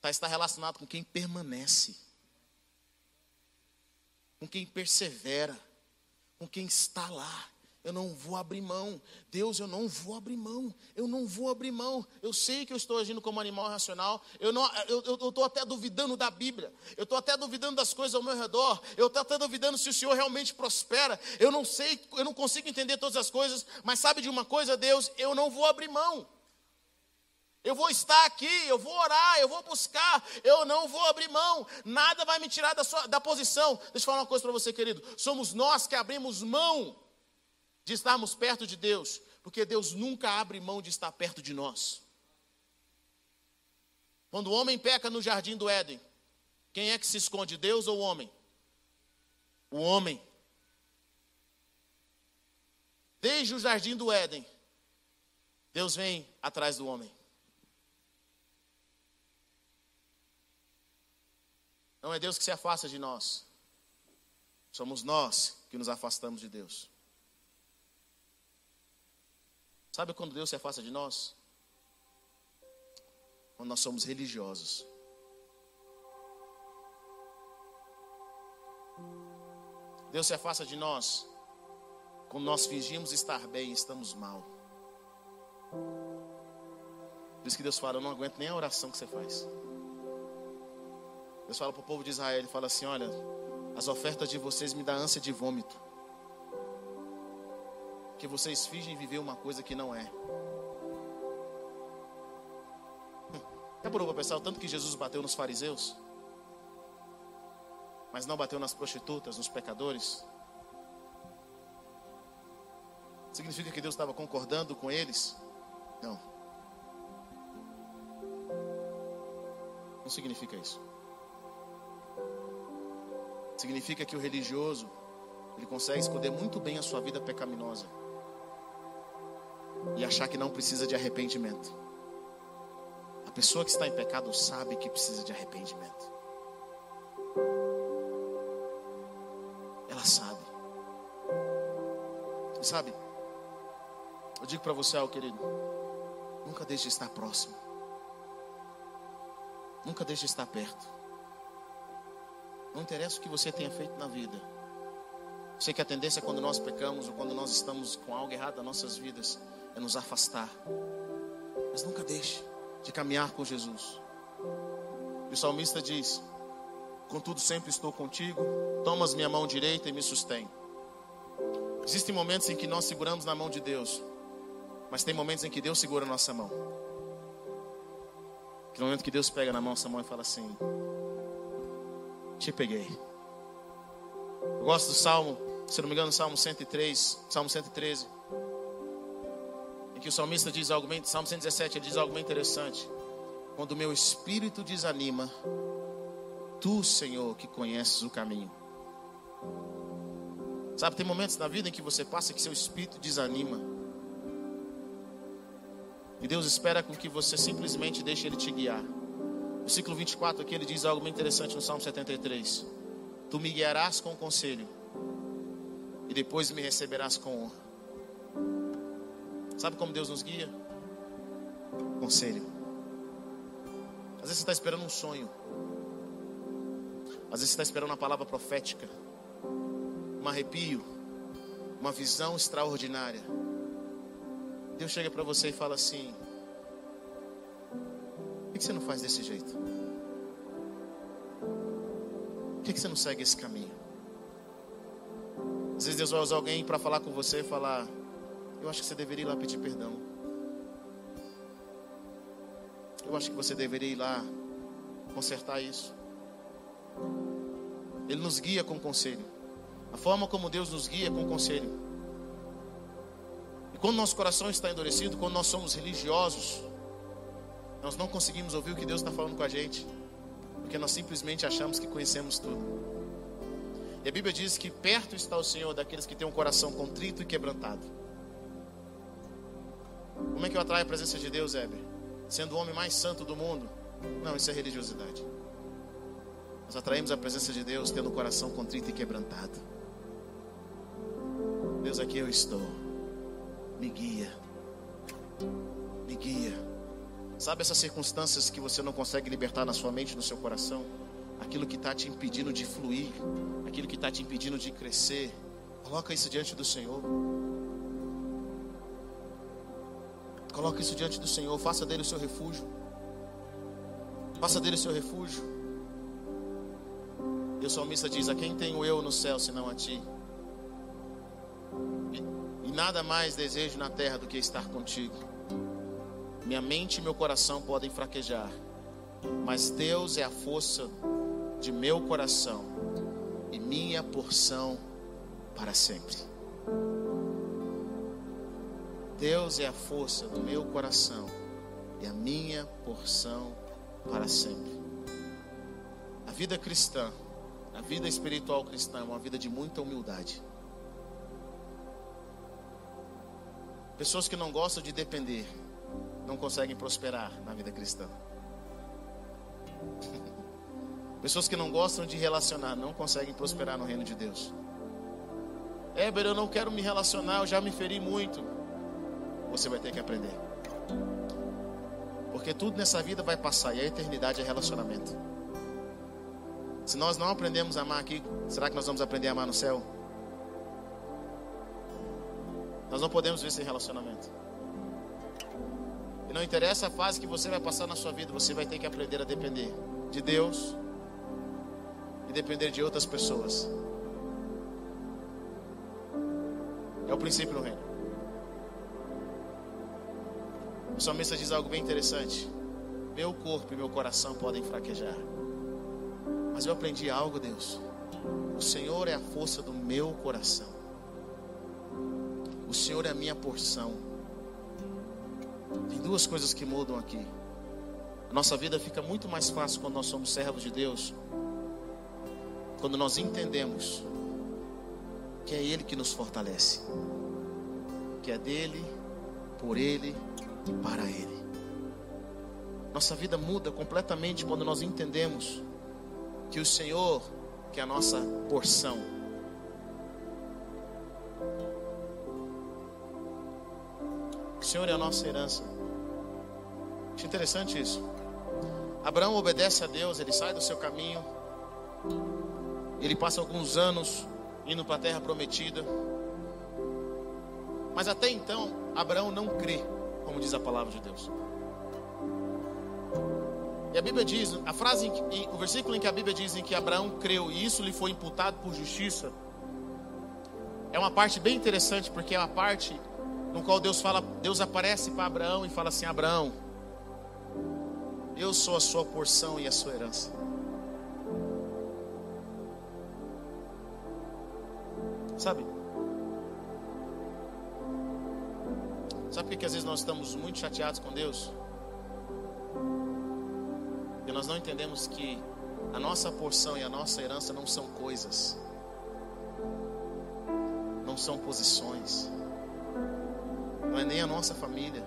Tá, está relacionado com quem permanece, com quem persevera, com quem está lá Eu não vou abrir mão. Deus, eu não vou abrir mão. Eu não vou abrir mão. Eu sei que eu estou agindo como animal racional. Eu estou até duvidando da Bíblia. Eu estou até duvidando das coisas ao meu redor. Eu estou até duvidando se o Senhor realmente prospera. Eu não sei, eu não consigo entender todas as coisas. Mas sabe de uma coisa, Deus? Eu não vou abrir mão. Eu vou estar aqui, eu vou orar, eu vou buscar, eu não vou abrir mão, nada vai me tirar da, sua, da posição. Deixa eu falar uma coisa para você, querido. Somos nós que abrimos mão de estarmos perto de Deus, porque Deus nunca abre mão de estar perto de nós. Quando o homem peca no jardim do Éden, quem é que se esconde, Deus ou o homem? O homem. Desde o jardim do Éden, Deus vem atrás do homem. Não é Deus que se afasta de nós. Somos nós que nos afastamos de Deus. Sabe quando Deus se afasta de nós? Quando nós somos religiosos. Deus se afasta de nós quando nós fingimos estar bem e estamos mal. Por isso que Deus fala: Eu não aguento nem a oração que você faz. Deus fala para o povo de Israel: Ele fala assim: Olha, as ofertas de vocês me dão ânsia de vômito que vocês fingem viver uma coisa que não é. Já parou para pensar o tanto que Jesus bateu nos fariseus? Mas não bateu nas prostitutas, nos pecadores? Significa que Deus estava concordando com eles? Não. Não significa isso. Significa que o religioso ele consegue esconder muito bem a sua vida pecaminosa e achar que não precisa de arrependimento. A pessoa que está em pecado sabe que precisa de arrependimento. Ela sabe. E sabe? Eu digo para você, ó, querido, nunca deixe de estar próximo. Nunca deixe de estar perto. Não interessa o que você tenha feito na vida. Sei que a tendência é quando nós pecamos ou quando nós estamos com algo errado nas nossas vidas é nos afastar. Mas nunca deixe de caminhar com Jesus. o salmista diz: Contudo, sempre estou contigo, tomas minha mão direita e me sustém. Existem momentos em que nós seguramos na mão de Deus, mas tem momentos em que Deus segura a nossa mão. Que no momento que Deus pega na nossa mão e fala assim: Te peguei. Eu gosto do Salmo, se não me engano, Salmo 103, Salmo 113 que o salmista diz algo bem, Salmo 117, ele diz algo bem interessante. Quando meu espírito desanima, tu, Senhor, que conheces o caminho. Sabe, tem momentos na vida em que você passa que seu espírito desanima. E Deus espera com que você simplesmente deixe Ele te guiar. O ciclo 24 aqui ele diz algo bem interessante no Salmo 73. Tu me guiarás com conselho, e depois me receberás com honra. Sabe como Deus nos guia? Conselho. Às vezes você está esperando um sonho. Às vezes você está esperando uma palavra profética. Um arrepio. Uma visão extraordinária. Deus chega para você e fala assim: Por que você não faz desse jeito? Por que você não segue esse caminho? Às vezes Deus vai usar alguém para falar com você e falar: eu acho que você deveria ir lá pedir perdão. Eu acho que você deveria ir lá consertar isso. Ele nos guia com conselho. A forma como Deus nos guia é com conselho. E quando nosso coração está endurecido, quando nós somos religiosos, nós não conseguimos ouvir o que Deus está falando com a gente, porque nós simplesmente achamos que conhecemos tudo. E a Bíblia diz que perto está o Senhor daqueles que têm um coração contrito e quebrantado. Como é que eu atraio a presença de Deus, Heber? Sendo o homem mais santo do mundo? Não, isso é religiosidade. Nós atraímos a presença de Deus tendo o coração contrito e quebrantado. Deus, aqui eu estou. Me guia. Me guia. Sabe essas circunstâncias que você não consegue libertar na sua mente, no seu coração? Aquilo que está te impedindo de fluir, aquilo que está te impedindo de crescer. Coloca isso diante do Senhor. Coloque isso diante do Senhor, faça dele o seu refúgio. Faça dele o seu refúgio. E o salmista diz: A quem tenho eu no céu senão a ti? E, e nada mais desejo na terra do que estar contigo. Minha mente e meu coração podem fraquejar, mas Deus é a força de meu coração e minha porção para sempre. Deus é a força do meu coração e a minha porção para sempre. A vida cristã, a vida espiritual cristã é uma vida de muita humildade. Pessoas que não gostam de depender não conseguem prosperar na vida cristã. Pessoas que não gostam de relacionar não conseguem prosperar no reino de Deus. Éber, eu não quero me relacionar, eu já me feri muito. Você vai ter que aprender. Porque tudo nessa vida vai passar e a eternidade é relacionamento. Se nós não aprendemos a amar aqui, será que nós vamos aprender a amar no céu? Nós não podemos ver sem relacionamento. E não interessa a fase que você vai passar na sua vida, você vai ter que aprender a depender de Deus e depender de outras pessoas. É o princípio no reino. O salmista diz algo bem interessante. Meu corpo e meu coração podem fraquejar. Mas eu aprendi algo, Deus. O Senhor é a força do meu coração. O Senhor é a minha porção. Tem duas coisas que mudam aqui. A nossa vida fica muito mais fácil quando nós somos servos de Deus. Quando nós entendemos que é Ele que nos fortalece. Que é dele, por Ele e para Ele. Nossa vida muda completamente quando nós entendemos que o Senhor, que é a nossa porção, o Senhor é a nossa herança. Acho interessante isso. Abraão obedece a Deus, ele sai do seu caminho, ele passa alguns anos indo para a terra prometida. Mas até então, Abraão não crê, como diz a palavra de Deus. E a Bíblia diz, a frase, o versículo em que a Bíblia diz em que Abraão creu e isso lhe foi imputado por justiça, é uma parte bem interessante, porque é uma parte no qual Deus fala, Deus aparece para Abraão e fala assim: Abraão, eu sou a sua porção e a sua herança. Sabe? Sabe por que às vezes nós estamos muito chateados com Deus? Porque nós não entendemos que a nossa porção e a nossa herança não são coisas, não são posições, não é nem a nossa família.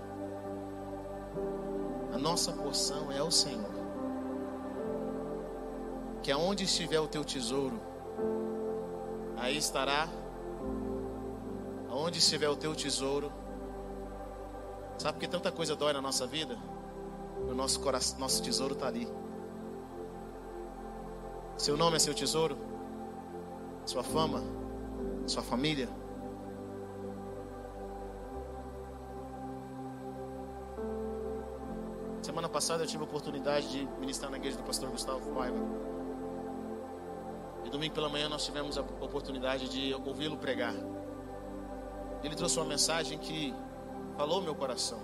A nossa porção é o Senhor. Que aonde estiver o teu tesouro, aí estará. Aonde estiver o teu tesouro, sabe que tanta coisa dói na nossa vida? O nosso coração, nosso tesouro está ali. Seu nome é seu tesouro, sua fama, sua família. Semana passada eu tive a oportunidade de ministrar na igreja do pastor Gustavo Paiva. E domingo pela manhã nós tivemos a oportunidade de ouvi-lo pregar. Ele trouxe uma mensagem que falou meu coração.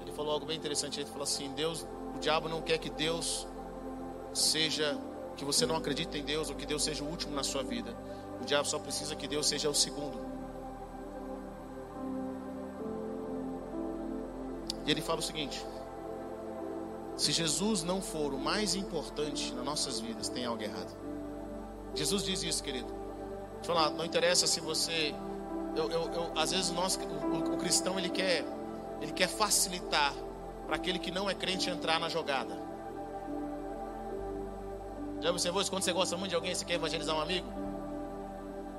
Ele falou algo bem interessante. Ele falou assim: Deus, o diabo não quer que Deus seja, que você não acredite em Deus ou que Deus seja o último na sua vida. O diabo só precisa que Deus seja o segundo. E ele fala o seguinte: se Jesus não for o mais importante nas nossas vidas, tem algo errado. Jesus diz isso, querido. Deixa eu falar, não interessa se você. Eu, eu, eu às vezes nós, o, o cristão ele quer, ele quer facilitar para aquele que não é crente entrar na jogada. Já observou isso? Quando você gosta muito de alguém, você quer evangelizar um amigo?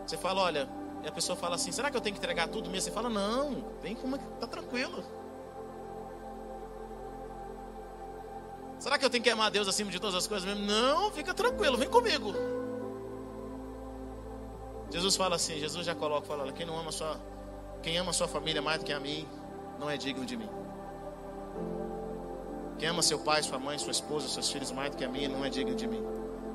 Você fala, olha, e a pessoa fala assim: será que eu tenho que entregar tudo mesmo? Você fala, não, vem como tá tranquilo. Será que eu tenho que amar Deus acima de todas as coisas mesmo? Não, fica tranquilo, vem comigo. Jesus fala assim, Jesus já coloca, fala, quem não ama sua, Quem ama sua família mais do que a mim, não é digno de mim. Quem ama seu pai, sua mãe, sua esposa, seus filhos mais do que a mim, não é digno de mim.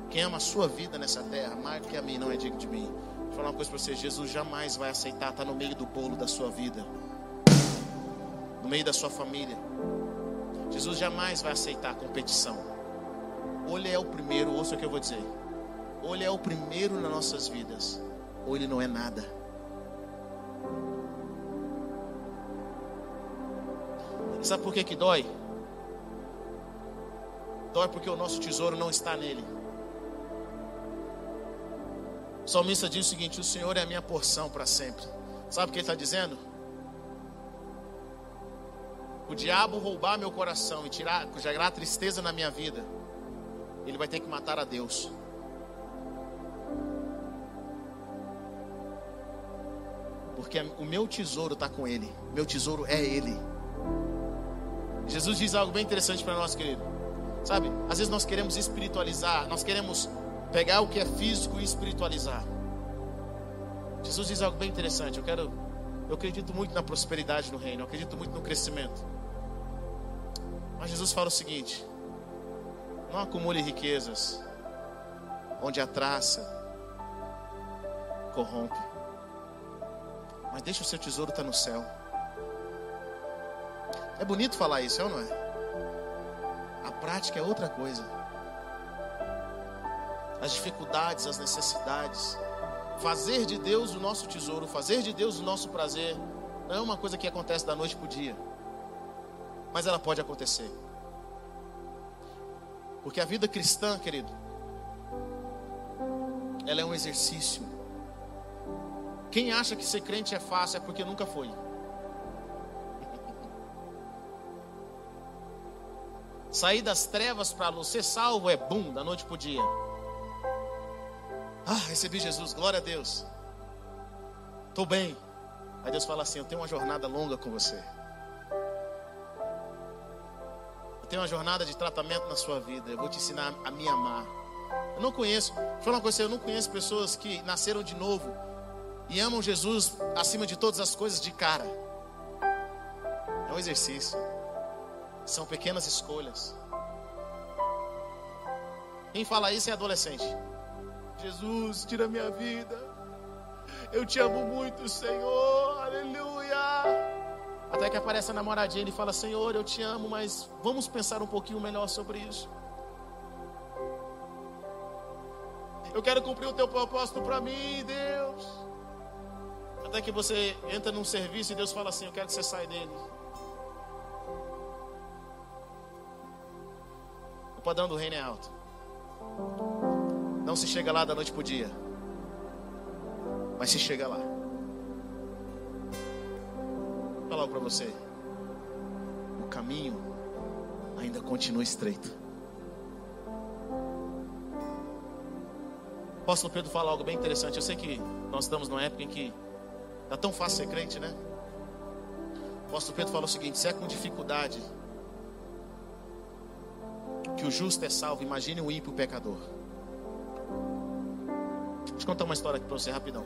Quem ama a sua vida nessa terra mais do que a mim, não é digno de mim. Vou falar uma coisa para você: Jesus jamais vai aceitar estar no meio do bolo da sua vida, no meio da sua família. Jesus jamais vai aceitar competição. Ou ele é o primeiro, ouça o que eu vou dizer. Ou ele é o primeiro nas nossas vidas, ou ele não é nada. Sabe por que que dói? Dói porque o nosso tesouro não está nele. O salmista diz o seguinte: O Senhor é a minha porção para sempre. Sabe o que ele está dizendo? O diabo roubar meu coração e tirar, gerar tristeza na minha vida, ele vai ter que matar a Deus. Porque o meu tesouro está com Ele, meu tesouro é Ele. Jesus diz algo bem interessante para nós, querido. Sabe, às vezes nós queremos espiritualizar, nós queremos pegar o que é físico e espiritualizar. Jesus diz algo bem interessante. Eu quero, eu acredito muito na prosperidade no reino, eu acredito muito no crescimento. Mas Jesus fala o seguinte: não acumule riquezas onde a traça corrompe, mas deixe o seu tesouro estar no céu. É bonito falar isso, é ou não é? A prática é outra coisa. As dificuldades, as necessidades. Fazer de Deus o nosso tesouro, fazer de Deus o nosso prazer, não é uma coisa que acontece da noite para o dia. Mas ela pode acontecer. Porque a vida cristã, querido, ela é um exercício. Quem acha que ser crente é fácil é porque nunca foi. Sair das trevas para a luz, ser salvo é bum, da noite para o dia. Ah, recebi Jesus, glória a Deus. Estou bem. Aí Deus fala assim: Eu tenho uma jornada longa com você. Eu tenho uma jornada de tratamento na sua vida. Eu vou te ensinar a me amar. Eu não conheço, vou falar uma coisa, eu não conheço pessoas que nasceram de novo e amam Jesus acima de todas as coisas de cara. É um exercício. São pequenas escolhas. Quem fala isso é adolescente. Jesus, tira minha vida. Eu te amo muito, Senhor. Aleluia. Até que aparece a namoradinha e fala: Senhor, eu te amo, mas vamos pensar um pouquinho melhor sobre isso. Eu quero cumprir o teu propósito para mim, Deus. Até que você entra num serviço e Deus fala assim: Eu quero que você saia dele. padrão do reino é alto. Não se chega lá da noite para o dia, mas se chega lá. Vou falar para você: o caminho ainda continua estreito. O apóstolo Pedro fala algo bem interessante. Eu sei que nós estamos numa época em que está tão fácil ser crente, né? O apóstolo Pedro fala o seguinte: se é com dificuldade que o justo é salvo, imagine o ímpio pecador. Deixa eu contar uma história aqui para você rapidão.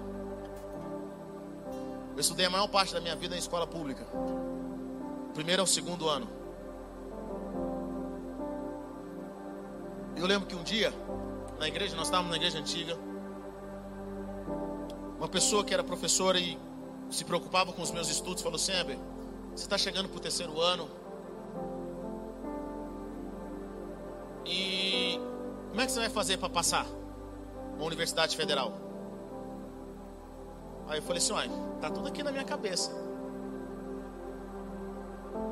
Eu estudei a maior parte da minha vida em escola pública. Primeiro ao segundo ano. Eu lembro que um dia, na igreja, nós estávamos na igreja antiga. Uma pessoa que era professora e se preocupava com os meus estudos falou assim: você está chegando para o terceiro ano, E como é que você vai fazer para passar uma universidade federal? Aí eu falei assim, olha, tá tudo aqui na minha cabeça.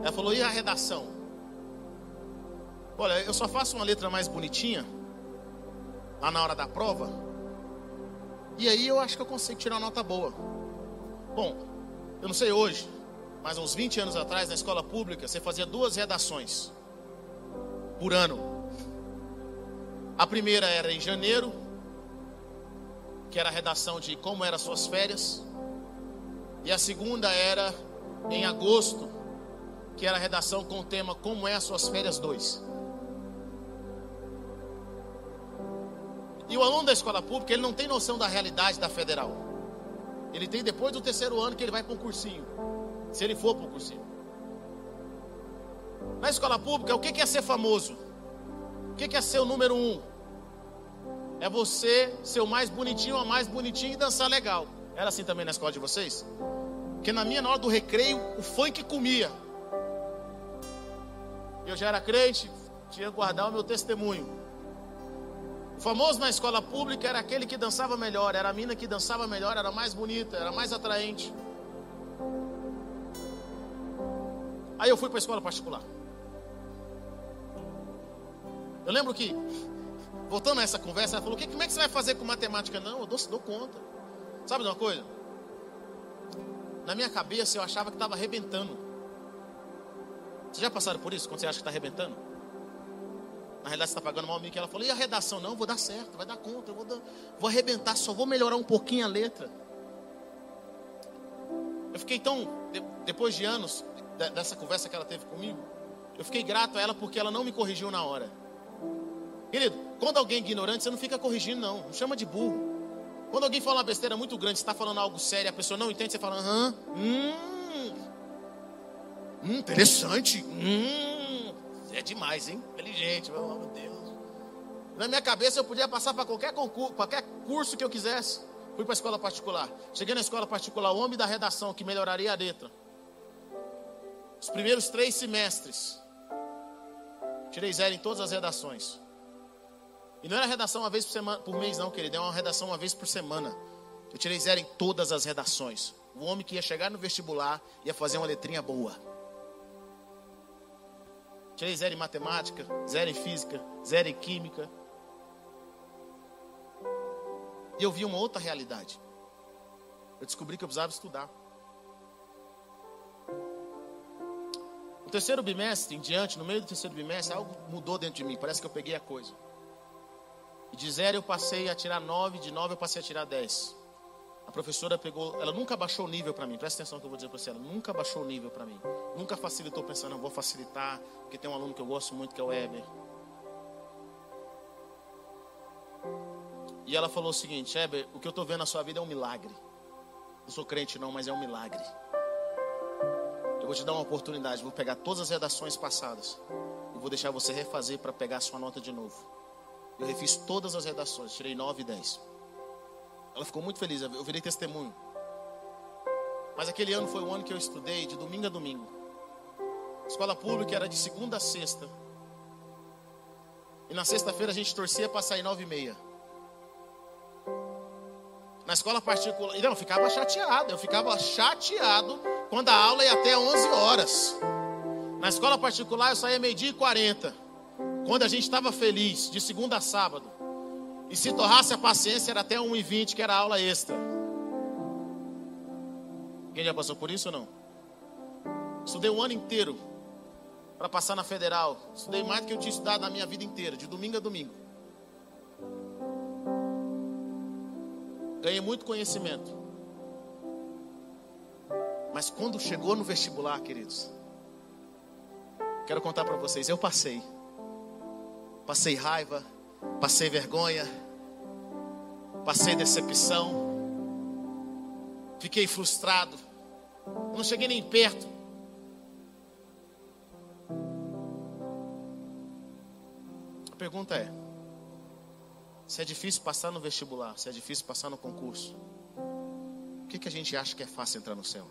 Ela falou, e a redação? Olha, eu só faço uma letra mais bonitinha lá na hora da prova. E aí eu acho que eu consigo tirar uma nota boa. Bom, eu não sei hoje, mas uns 20 anos atrás, na escola pública, você fazia duas redações por ano. A primeira era em janeiro, que era a redação de como eram suas férias. E a segunda era em agosto, que era a redação com o tema Como é as suas férias 2. E o aluno da escola pública, ele não tem noção da realidade da federal. Ele tem depois do terceiro ano que ele vai para um cursinho. Se ele for para um cursinho. Na escola pública, o que é ser famoso? O que é ser o número um? É você ser o mais bonitinho, a mais bonitinha e dançar legal. Era assim também na escola de vocês? Porque na minha, na hora do recreio, o funk comia. Eu já era crente, tinha que guardar o meu testemunho. O famoso na escola pública era aquele que dançava melhor, era a mina que dançava melhor, era mais bonita, era mais atraente. Aí eu fui para a escola particular. Eu lembro que, voltando a essa conversa, ela falou: Como é que você vai fazer com matemática? Não, eu dou, dou conta. Sabe de uma coisa? Na minha cabeça eu achava que estava arrebentando. Vocês já passaram por isso? Quando você acha que está arrebentando? Na realidade você está pagando mal que Ela falou, e a redação? Não, vou dar certo, vai dar conta, eu vou, dar, vou arrebentar, só vou melhorar um pouquinho a letra. Eu fiquei tão, depois de anos dessa conversa que ela teve comigo, eu fiquei grato a ela porque ela não me corrigiu na hora. Querido, quando alguém é ignorante, você não fica corrigindo, não. Não chama de burro. Quando alguém fala uma besteira muito grande, está falando algo sério, a pessoa não entende, você fala, aham, hum, hum, interessante, hum, é demais, hein? Inteligente, meu Deus. Na minha cabeça eu podia passar para qualquer concurso, qualquer curso que eu quisesse. Fui para a escola particular. Cheguei na escola particular, o homem da redação que melhoraria a letra. Os primeiros três semestres. Tirei zero em todas as redações. E não era redação uma vez por, semana, por mês, não, querido. É uma redação uma vez por semana. Eu tirei zero em todas as redações. O homem que ia chegar no vestibular ia fazer uma letrinha boa. Tirei zero em matemática, zero em física, zero em química. E eu vi uma outra realidade. Eu descobri que eu precisava estudar. No terceiro bimestre em diante, no meio do terceiro bimestre, algo mudou dentro de mim. Parece que eu peguei a coisa. E de zero eu passei a tirar nove, de nove eu passei a tirar dez. A professora pegou, ela nunca baixou o nível para mim. Presta atenção que eu vou dizer para você, ela nunca baixou o nível para mim. Nunca facilitou pensando, eu vou facilitar, porque tem um aluno que eu gosto muito que é o Weber. E ela falou o seguinte, Weber, o que eu estou vendo na sua vida é um milagre. Não sou crente não, mas é um milagre. Eu vou te dar uma oportunidade, vou pegar todas as redações passadas e vou deixar você refazer para pegar a sua nota de novo. Eu refiz todas as redações, tirei 9 e 10. Ela ficou muito feliz, eu virei testemunho. Mas aquele ano foi o ano que eu estudei de domingo a domingo. Escola pública era de segunda a sexta. E na sexta-feira a gente torcia para sair nove e meia. Na escola particular, não, eu ficava chateado, eu ficava chateado quando a aula ia até 11 horas. Na escola particular eu saía meio-dia e 40. Quando a gente estava feliz, de segunda a sábado, e se torrasse a paciência, era até 1h20, que era aula extra. Quem já passou por isso ou não? Estudei o ano inteiro para passar na federal. Estudei mais do que eu tinha estudado na minha vida inteira, de domingo a domingo. Ganhei muito conhecimento. Mas quando chegou no vestibular, queridos, quero contar para vocês, eu passei passei raiva, passei vergonha, passei decepção, fiquei frustrado, não cheguei nem perto. A pergunta é: se é difícil passar no vestibular, se é difícil passar no concurso, o que, que a gente acha que é fácil entrar no céu?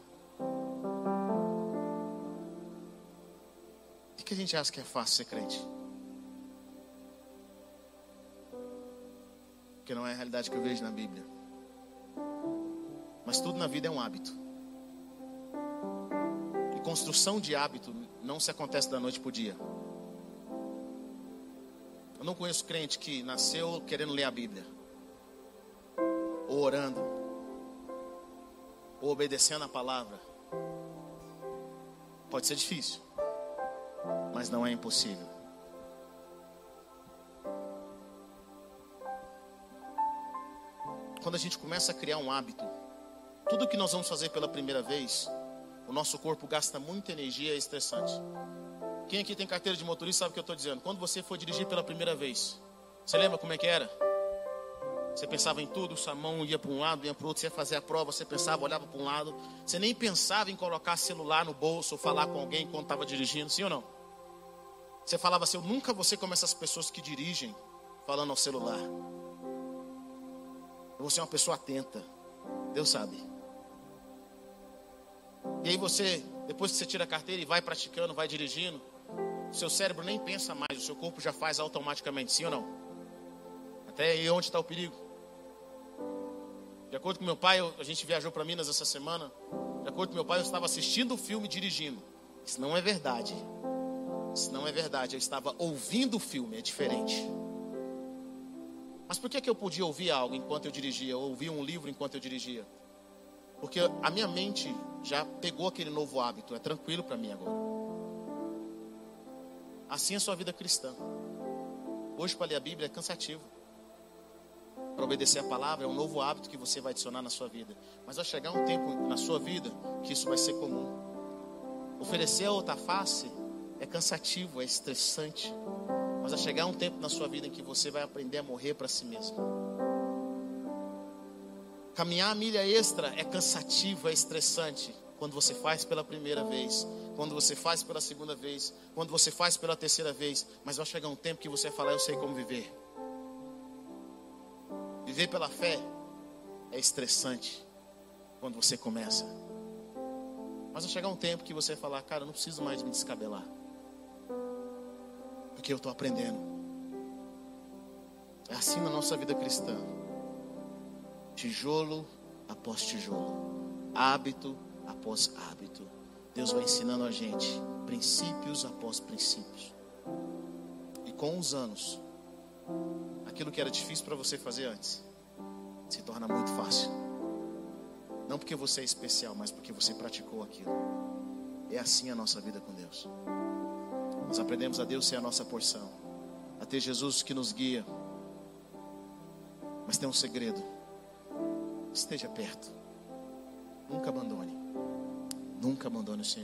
O que, que a gente acha que é fácil ser crente? Porque não é a realidade que eu vejo na Bíblia. Mas tudo na vida é um hábito. E construção de hábito não se acontece da noite para o dia. Eu não conheço crente que nasceu querendo ler a Bíblia, ou orando, ou obedecendo a palavra. Pode ser difícil, mas não é impossível. Quando a gente começa a criar um hábito, tudo que nós vamos fazer pela primeira vez, o nosso corpo gasta muita energia e é estressante. Quem aqui tem carteira de motorista sabe o que eu estou dizendo. Quando você for dirigir pela primeira vez, você lembra como é que era? Você pensava em tudo, sua mão ia para um lado, ia para o outro, você ia fazer a prova, você pensava, olhava para um lado. Você nem pensava em colocar celular no bolso ou falar com alguém quando estava dirigindo, sim ou não? Você falava assim, eu nunca vou ser como essas pessoas que dirigem falando ao celular. Você é uma pessoa atenta. Deus sabe. E aí você, depois que você tira a carteira e vai praticando, vai dirigindo, seu cérebro nem pensa mais, o seu corpo já faz automaticamente, sim ou não? Até aí onde está o perigo? De acordo com meu pai, eu, a gente viajou para Minas essa semana. De acordo com meu pai, eu estava assistindo o filme dirigindo. Isso não é verdade. Isso não é verdade. Eu estava ouvindo o filme, é diferente. Mas por que, que eu podia ouvir algo enquanto eu dirigia? Ou ouvir um livro enquanto eu dirigia? Porque a minha mente já pegou aquele novo hábito. É tranquilo para mim agora. Assim é a sua vida cristã. Hoje, para ler a Bíblia é cansativo para obedecer a palavra, é um novo hábito que você vai adicionar na sua vida. Mas vai chegar um tempo na sua vida que isso vai ser comum. Oferecer a outra face é cansativo, é estressante. Mas vai chegar um tempo na sua vida em que você vai aprender a morrer para si mesmo. Caminhar a milha extra é cansativo, é estressante. Quando você faz pela primeira vez, quando você faz pela segunda vez, quando você faz pela terceira vez, mas vai chegar um tempo que você vai falar: Eu sei como viver. Viver pela fé é estressante quando você começa. Mas vai chegar um tempo que você vai falar, cara, eu não preciso mais me descabelar. Porque eu estou aprendendo. É assim na nossa vida cristã. Tijolo após tijolo. Hábito após hábito. Deus vai ensinando a gente princípios após princípios. E com os anos, aquilo que era difícil para você fazer antes, se torna muito fácil. Não porque você é especial, mas porque você praticou aquilo. É assim a nossa vida com Deus. Nós aprendemos a Deus ser a nossa porção, a ter Jesus que nos guia. Mas tem um segredo: esteja perto, nunca abandone, nunca abandone o Senhor.